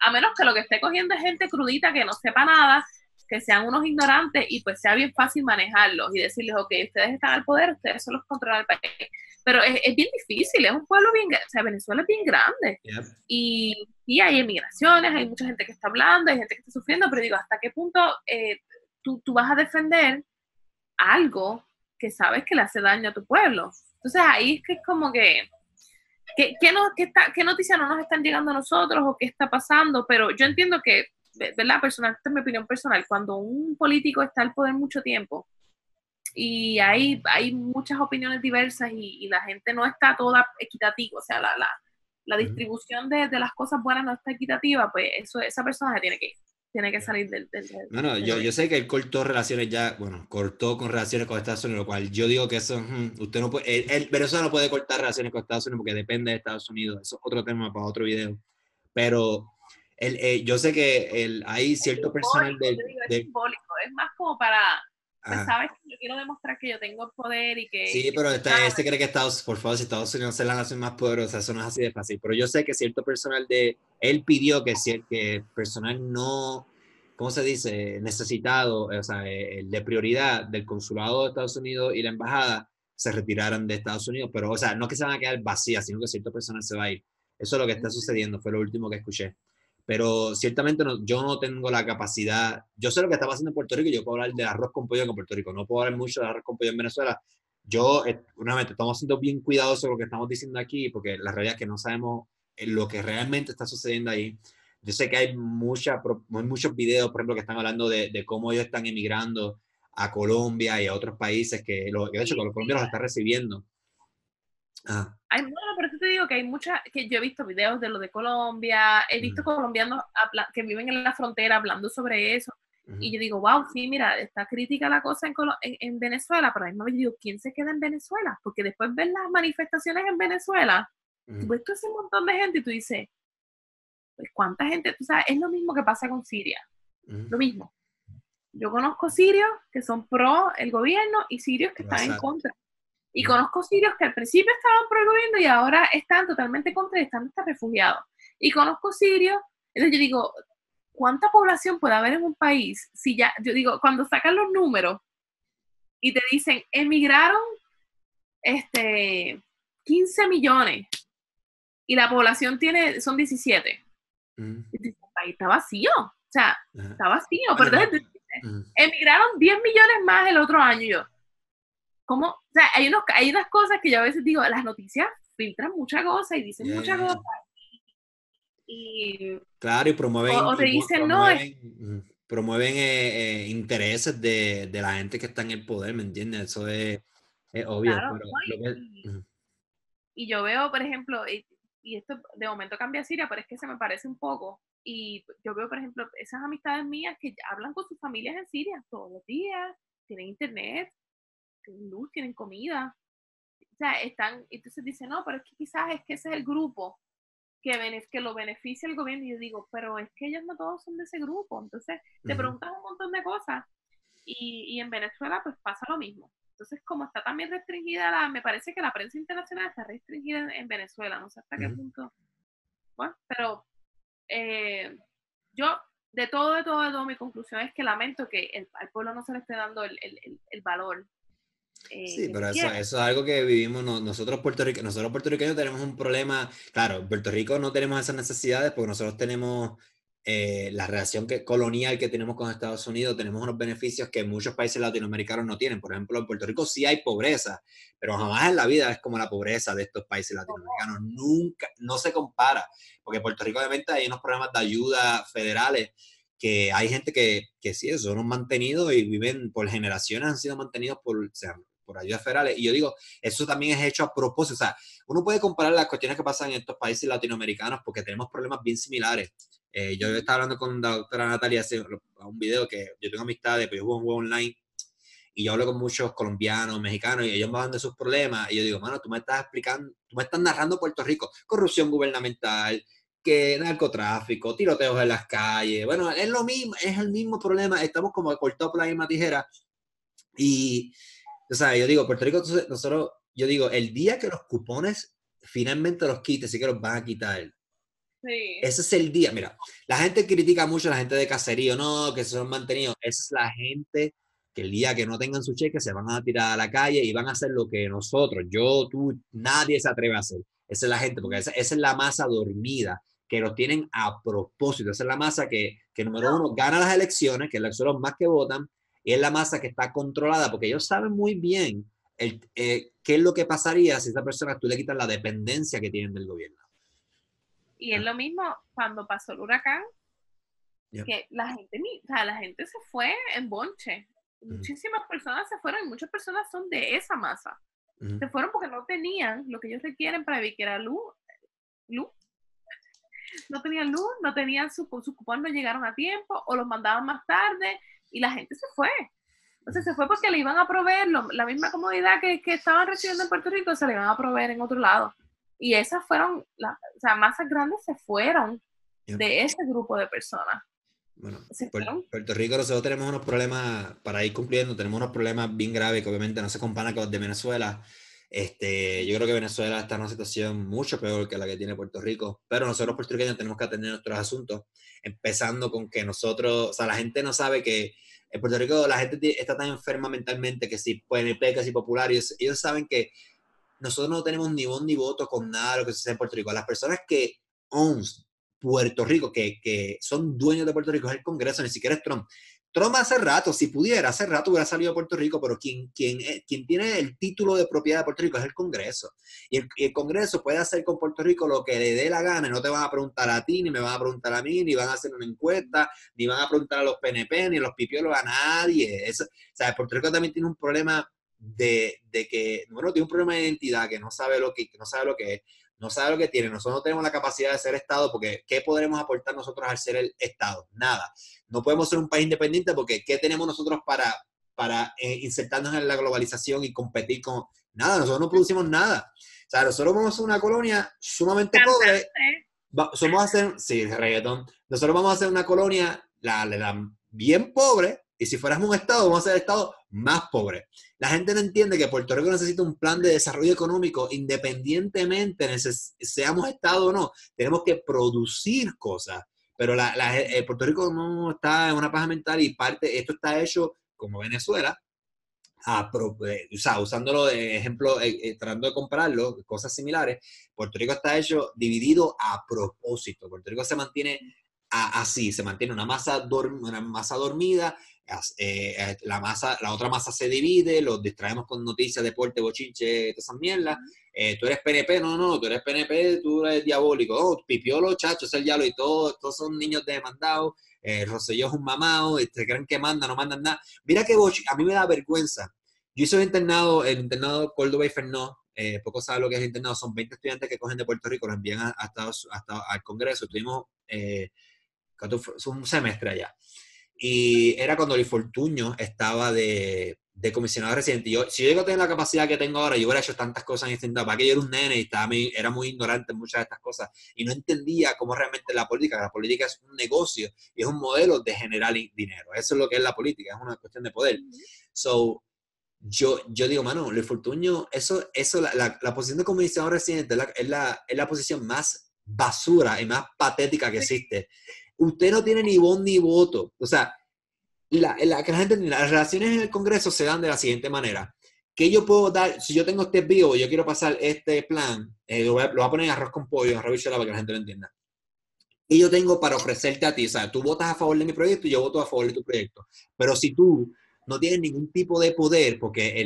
a menos que lo que esté cogiendo es gente crudita que no sepa nada, que sean unos ignorantes y pues sea bien fácil manejarlos y decirles, ok, ustedes están al poder, ustedes son los controlan el país. Pero es, es, bien difícil, es un pueblo bien, o sea, Venezuela es bien grande. Y, y hay emigraciones, hay mucha gente que está hablando, hay gente que está sufriendo, pero digo, ¿hasta qué punto eh, tú, tú vas a defender algo que sabes que le hace daño a tu pueblo. Entonces ahí es que es como que, ¿qué, qué, no, qué, está, qué noticias no nos están llegando a nosotros o qué está pasando? Pero yo entiendo que, ¿verdad? Personal, esta es mi opinión personal, cuando un político está al poder mucho tiempo y hay, hay muchas opiniones diversas y, y la gente no está toda equitativa, o sea, la, la, la distribución de, de, las cosas buenas no está equitativa, pues eso, esa persona se tiene que ir tiene que salir del... del, del no, no, del yo, yo, sé que él cortó relaciones ya, bueno, cortó con relaciones con Estados Unidos, lo cual yo digo que eso, hmm, usted no puede, él, él, Venezuela no puede cortar relaciones con Estados Unidos porque depende de Estados Unidos, eso es otro tema para otro video, pero él, eh, yo sé que el, hay cierto personal del... Es simbólico, es más como para... Pues, sabes que yo quiero demostrar que yo tengo poder y que... Sí, pero está, este cree que Estados, por favor, si Estados Unidos es la nación más poderosa, eso no es así de fácil. Pero yo sé que cierto personal de, él pidió que, que personal no, ¿cómo se dice? Necesitado, o sea, el eh, de prioridad del consulado de Estados Unidos y la embajada se retiraran de Estados Unidos, pero, o sea, no que se van a quedar vacías, sino que cierto personal se va a ir. Eso es lo que está sucediendo, fue lo último que escuché pero ciertamente no, yo no tengo la capacidad, yo sé lo que está pasando en Puerto Rico, yo puedo hablar de arroz con pollo en Puerto Rico, no puedo hablar mucho de arroz con pollo en Venezuela, yo, eh, una vez, estamos siendo bien cuidadosos con lo que estamos diciendo aquí, porque la realidad es que no sabemos eh, lo que realmente está sucediendo ahí. Yo sé que hay mucha, muchos videos, por ejemplo, que están hablando de, de cómo ellos están emigrando a Colombia y a otros países que, lo, de hecho, Colombia los está recibiendo. Ah. Hay, bueno, te digo que hay muchas, que yo he visto videos de lo de Colombia, he visto colombianos que viven en la frontera hablando sobre eso, y yo digo, wow, sí, mira, está crítica la cosa en, en, en Venezuela, pero a mí me digo, ¿quién se queda en Venezuela? Porque después ven las manifestaciones en Venezuela, mm. tú ves todo ese montón de gente y tú dices, pues, ¿cuánta gente? Tú sabes, es lo mismo que pasa con Siria, lo mismo. Yo conozco sirios que son pro el gobierno y sirios que están en contra. Y conozco sirios que al principio estaban pro el gobierno y ahora están totalmente contra y están hasta refugiados. Y conozco sirios, entonces yo digo, ¿cuánta población puede haber en un país? Si ya, yo digo, cuando sacan los números y te dicen, emigraron este, 15 millones y la población tiene, son 17. Mm. El país está vacío, o sea, Ajá. está vacío, pero entonces, mm. emigraron 10 millones más el otro año. yo, ¿cómo? O sea, hay, unos, hay unas cosas que yo a veces digo, las noticias filtran muchas cosas y dicen yeah. muchas cosas. Y, claro, y promueven. O, o te dicen, no, es, promueven eh, eh, intereses de, la gente que está en el poder, ¿me entiendes? Eso es, obvio. y, yo veo, por ejemplo, y, esto de momento cambia a Siria, pero es que se me parece un poco. Y yo veo, por ejemplo, esas amistades mías que hablan con sus familias en Siria todos los días, tienen internet, tienen luz, tienen comida. O sea, están, entonces dicen, no, pero es que quizás es que ese es el grupo que, que lo beneficia el gobierno. Y yo digo, pero es que ellos no todos son de ese grupo. Entonces, te preguntas un montón de cosas. Y, y, en Venezuela, pues pasa lo mismo. Entonces, como está también restringida, la, me parece que la prensa internacional está restringida en, Venezuela. No sé hasta qué punto. Bueno, pero eh, yo, de todo, de todo, de todo, mi conclusión es que lamento que el, al pueblo no se le esté dando el, el, el valor eh, sí, pero eso, eso, es algo que vivimos nosotros, puertorriqueños, nosotros puertorriqueños tenemos un problema, claro, en Puerto Rico no tenemos esas necesidades porque nosotros tenemos eh, la relación que, colonial que tenemos con Estados Unidos, tenemos unos beneficios que muchos países latinoamericanos no tienen. Por ejemplo, en Puerto Rico sí hay pobreza, pero jamás en la vida es como la pobreza de estos países latinoamericanos. Nunca, no se compara, porque Puerto Rico obviamente hay unos programas de ayuda federales que hay gente que, que sí, son mantenidos y viven por generaciones, han sido mantenidos por, por ayudas federales. Y yo digo, eso también es hecho a propósito. O sea, uno puede comparar las cuestiones que pasan en estos países latinoamericanos porque tenemos problemas bien similares. Eh, yo estaba hablando con la doctora Natalia hace un video que yo tengo amistades, pero yo juego un juego online y yo hablo con muchos colombianos, mexicanos, y ellos me hablan de sus problemas, y yo digo, mano, tú me estás explicando, tú me estás narrando Puerto Rico, corrupción gubernamental, que narcotráfico, tiroteos en las calles, bueno, es lo mismo, es el mismo problema, estamos como cortados por la misma tijera, y o sea, yo digo, Puerto Rico, nosotros, yo digo, el día que los cupones finalmente los quites y que los van a quitar. Sí. Ese es el día. Mira, la gente critica mucho a la gente de caserío, no, que se son mantenidos. Esa es la gente que el día que no tengan su cheque se van a tirar a la calle y van a hacer lo que nosotros, yo, tú, nadie se atreve a hacer. Esa es la gente, porque esa, es la masa dormida, que lo tienen a propósito. Esa es la masa que, que número uno, gana las elecciones, que son los más que votan, y es la masa que está controlada, porque ellos saben muy bien el, eh, qué es lo que pasaría si a esa persona tú le quitas la dependencia que tienen del gobierno. Y es lo mismo cuando pasó el huracán, que la gente, o sea, la gente se fue en bonche. Muchísimas personas se fueron y muchas personas son de esa masa. Se fueron porque no tenían lo que ellos requieren para vivir, que era luz. luz. No tenían luz, no tenían su, su cupón, no llegaron a tiempo o los mandaban más tarde y la gente se fue. Entonces se fue porque le iban a proveer la misma comodidad que, que, estaban recibiendo en Puerto Rico, se le iban a proveer en otro lado. Y esas fueron, las o sea, masas grandes se fueron de ese grupo de personas. Bueno, Puerto Rico nosotros tenemos unos problemas, para ir cumpliendo, tenemos unos problemas bien graves que obviamente no se comparan con los de Venezuela. Este, yo creo que Venezuela está en una situación mucho peor que la que tiene Puerto Rico, pero nosotros puertorriqueños tenemos que atender nuestros asuntos, empezando con que nosotros, o sea, la gente no sabe que en Puerto Rico la gente está tan enferma mentalmente que si PNP, que si popular, ellos, ellos saben que nosotros no tenemos ni voz ni voto con nada de lo que sucede en Puerto Rico. Las personas que owns Puerto Rico, que, que son dueños de Puerto Rico, es el Congreso, ni siquiera es Trump. Trump hace rato, si pudiera, hace rato hubiera salido a Puerto Rico, pero quien, quien, eh, quien tiene el título de propiedad de Puerto Rico es el Congreso. Y el, Congreso puede hacer con Puerto Rico lo que le dé la gana. No te van a preguntar a ti, ni me van a preguntar a mí, ni van a hacer una encuesta, ni van a preguntar a los PNP, ni a los pipiolos, a nadie. o sea, Puerto Rico también tiene un problema de, de, que, bueno, tiene un problema de identidad, que no sabe lo que, que no sabe lo que es no sabe lo que tiene, nosotros no tenemos la capacidad de ser Estado porque ¿qué podremos aportar nosotros al ser el Estado? Nada. No podemos ser un país independiente porque ¿qué tenemos nosotros para, para eh, insertarnos en la globalización y competir con... Nada, nosotros no producimos nada. O sea, nosotros vamos a ser una colonia sumamente pobre. somos a ser, sí, reggaetón. Nosotros vamos a ser una colonia la, la, bien pobre y si fuéramos un Estado, vamos a ser el Estado más pobre. La gente no entiende que Puerto Rico necesita un plan de desarrollo económico independientemente de seamos Estado o no. Tenemos que producir cosas. Pero la, eh, Puerto Rico no está en una paja mental y parte, esto está hecho como Venezuela, a, eh, o sea, usándolo de ejemplo, eh, tratando de compararlo, cosas similares, Puerto Rico está hecho dividido a propósito. Puerto Rico se mantiene así, se mantiene una masa, una masa dormida, eh, eh, la, masa, la otra masa se divide, los distraemos con noticias, deporte, bochinche, todas esas mierdas. Eh, tú eres PNP, no, no, tú eres PNP, tú eres diabólico. Oh, pipiolo, chacho, es el diablo y todo, todos son niños demandados. Eh, Rosselló es un mamado, se creen que mandan, no mandan nada. Mira que a mí me da vergüenza. Yo hice un internado, el internado Córdoba y Fernó, eh, poco sabe lo que es el internado, son 20 estudiantes que cogen de Puerto Rico, los envían hasta, hasta al Congreso, estuvimos eh, un semestre allá. Y era cuando el Fortuño estaba de, de comisionado residente. Yo, si yo llego a tener la capacidad que tengo ahora, yo hubiera hecho tantas cosas en este para que yo era un nene y estaba, era muy ignorante en muchas de estas cosas y no entendía cómo realmente la política, la política es un negocio y es un modelo de generar dinero. Eso es lo que es la política, es una cuestión de poder. So, yo, yo digo, mano, Luis Fortuño, eso, eso la, la, posición de comisionado residente es la, es, la, es la posición más basura y más patética que existe. Usted no tiene ni voz ni voto. O sea, la, la, que gente las relaciones en el Congreso se dan de la siguiente manera. que yo puedo dar? Si yo tengo este vivo, yo quiero pasar este plan, eh, lo, voy a, poner en arroz con pollo, en arroz para que la gente lo entienda. Y yo tengo para ofrecerte a ti, o sea, tú votas a favor de mi proyecto y yo voto a favor de tu proyecto. Pero si tú no tienes ningún tipo de poder, porque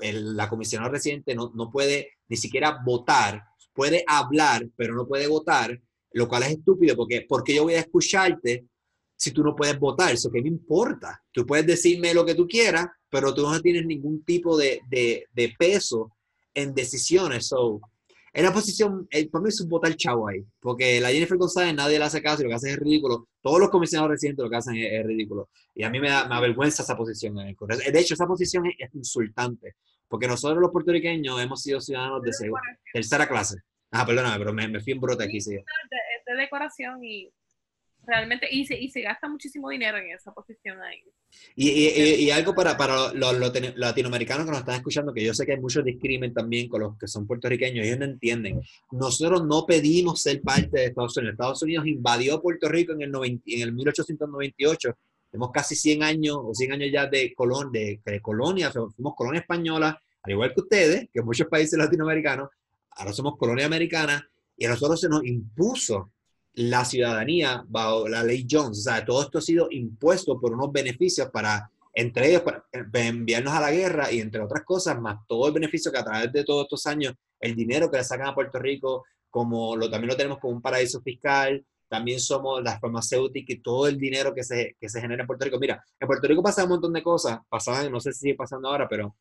el, la comisionada residente no, no puede ni siquiera votar, puede hablar, pero no puede votar, lo cual es estúpido, porque, porque yo voy a escucharte si tú no puedes votar? Eso que me importa. Tú puedes decirme lo que tú quieras, pero tú no tienes ningún tipo de, de, peso en decisiones. So, en la posición, eh, para mí es un votar chavo ahí, porque la Jennifer González nadie le hace caso y lo que hace es ridículo. Todos los comisionados residentes lo que hacen es, ridículo. Y a mí me, da, me avergüenza esa posición en el De hecho, esa posición es, insultante, porque nosotros los puertorriqueños hemos sido ciudadanos de tercera clase. Ah, perdóname, pero me, me fui en brote aquí. Sí. de decoración y realmente, y se, y se gasta muchísimo dinero en esa posición ahí. Y, y, y algo para, para los, latinoamericanos que nos están escuchando, que yo sé que hay muchos discrimen también con los que son puertorriqueños, ellos no entienden. Nosotros no pedimos ser parte de Estados Unidos. Estados Unidos invadió Puerto Rico en el, en el 1898. Tenemos casi 100 años o 100 años ya de, colon, de, de colonia, fuimos colonia española, al igual que ustedes, que muchos países latinoamericanos, ahora somos colonia americana, y a nosotros se nos impuso la ciudadanía bajo la ley Jones. O sea, todo esto ha sido impuesto por unos beneficios para, entre ellos, para enviarnos a la guerra y entre otras cosas, más todo el beneficio que a través de todos estos años, el dinero que le sacan a Puerto Rico, como lo, también lo tenemos como un paraíso fiscal, también somos las farmacéuticas y todo el dinero que se, que se genera en Puerto Rico. Mira, en Puerto Rico pasa un montón de cosas, pasaban, no sé si sigue pasando ahora, pero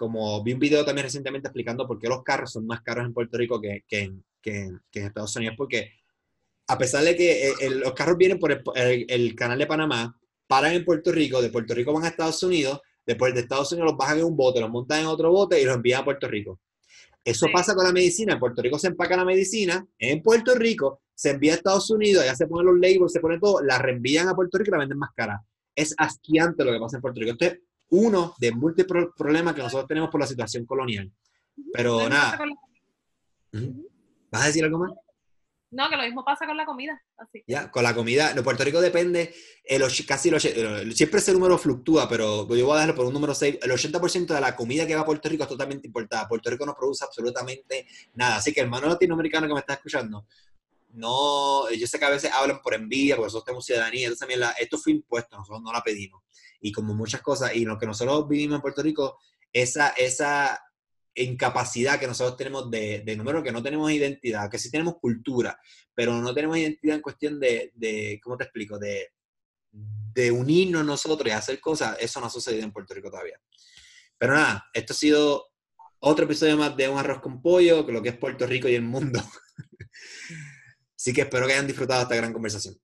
como vi un video también recientemente explicando por qué los carros son más caros en Puerto Rico que, que, que, que en Estados Unidos, porque a pesar de que eh, los carros vienen por el, canal de Panamá, paran en Puerto Rico, de Puerto Rico van a Estados Unidos, después de Estados Unidos los bajan en un bote, los montan en otro bote y los envían a Puerto Rico. Eso pasa con la medicina. En Puerto Rico se empaca la medicina, en Puerto Rico se envía a Estados Unidos, ya se ponen los labels, se pone todo, la reenvían a Puerto Rico y la venden más cara. Es asquiante lo que pasa en Puerto Rico. Este es uno de múltiples problemas que nosotros tenemos por la situación colonial. Pero nada. ¿Vas a decir algo más? No, que lo mismo pasa con la comida. Así. Ya, con la comida. En Puerto Rico depende, el, casi el, siempre ese número fluctúa, pero yo voy a darlo por un número 6. El 80% de la comida que va a Puerto Rico es totalmente importada. Puerto Rico no produce absolutamente nada. Así que hermano latinoamericano que me está escuchando, no, yo sé que a veces hablan por envidia, porque nosotros tenemos ciudadanía, entonces también la, esto fue impuesto, nosotros no la pedimos. Y como muchas cosas, y lo que nosotros vivimos en Puerto Rico, esa, esa incapacidad que nosotros tenemos de, de, número, que no tenemos identidad, que sí tenemos cultura, pero no tenemos identidad en cuestión de, de ¿cómo te explico? De, de unirnos nosotros y hacer cosas, eso no ha sucedido en Puerto Rico todavía. Pero nada, esto ha sido otro episodio más de Un Arroz con Pollo, que lo que es Puerto Rico y el mundo. Así que espero que hayan disfrutado esta gran conversación.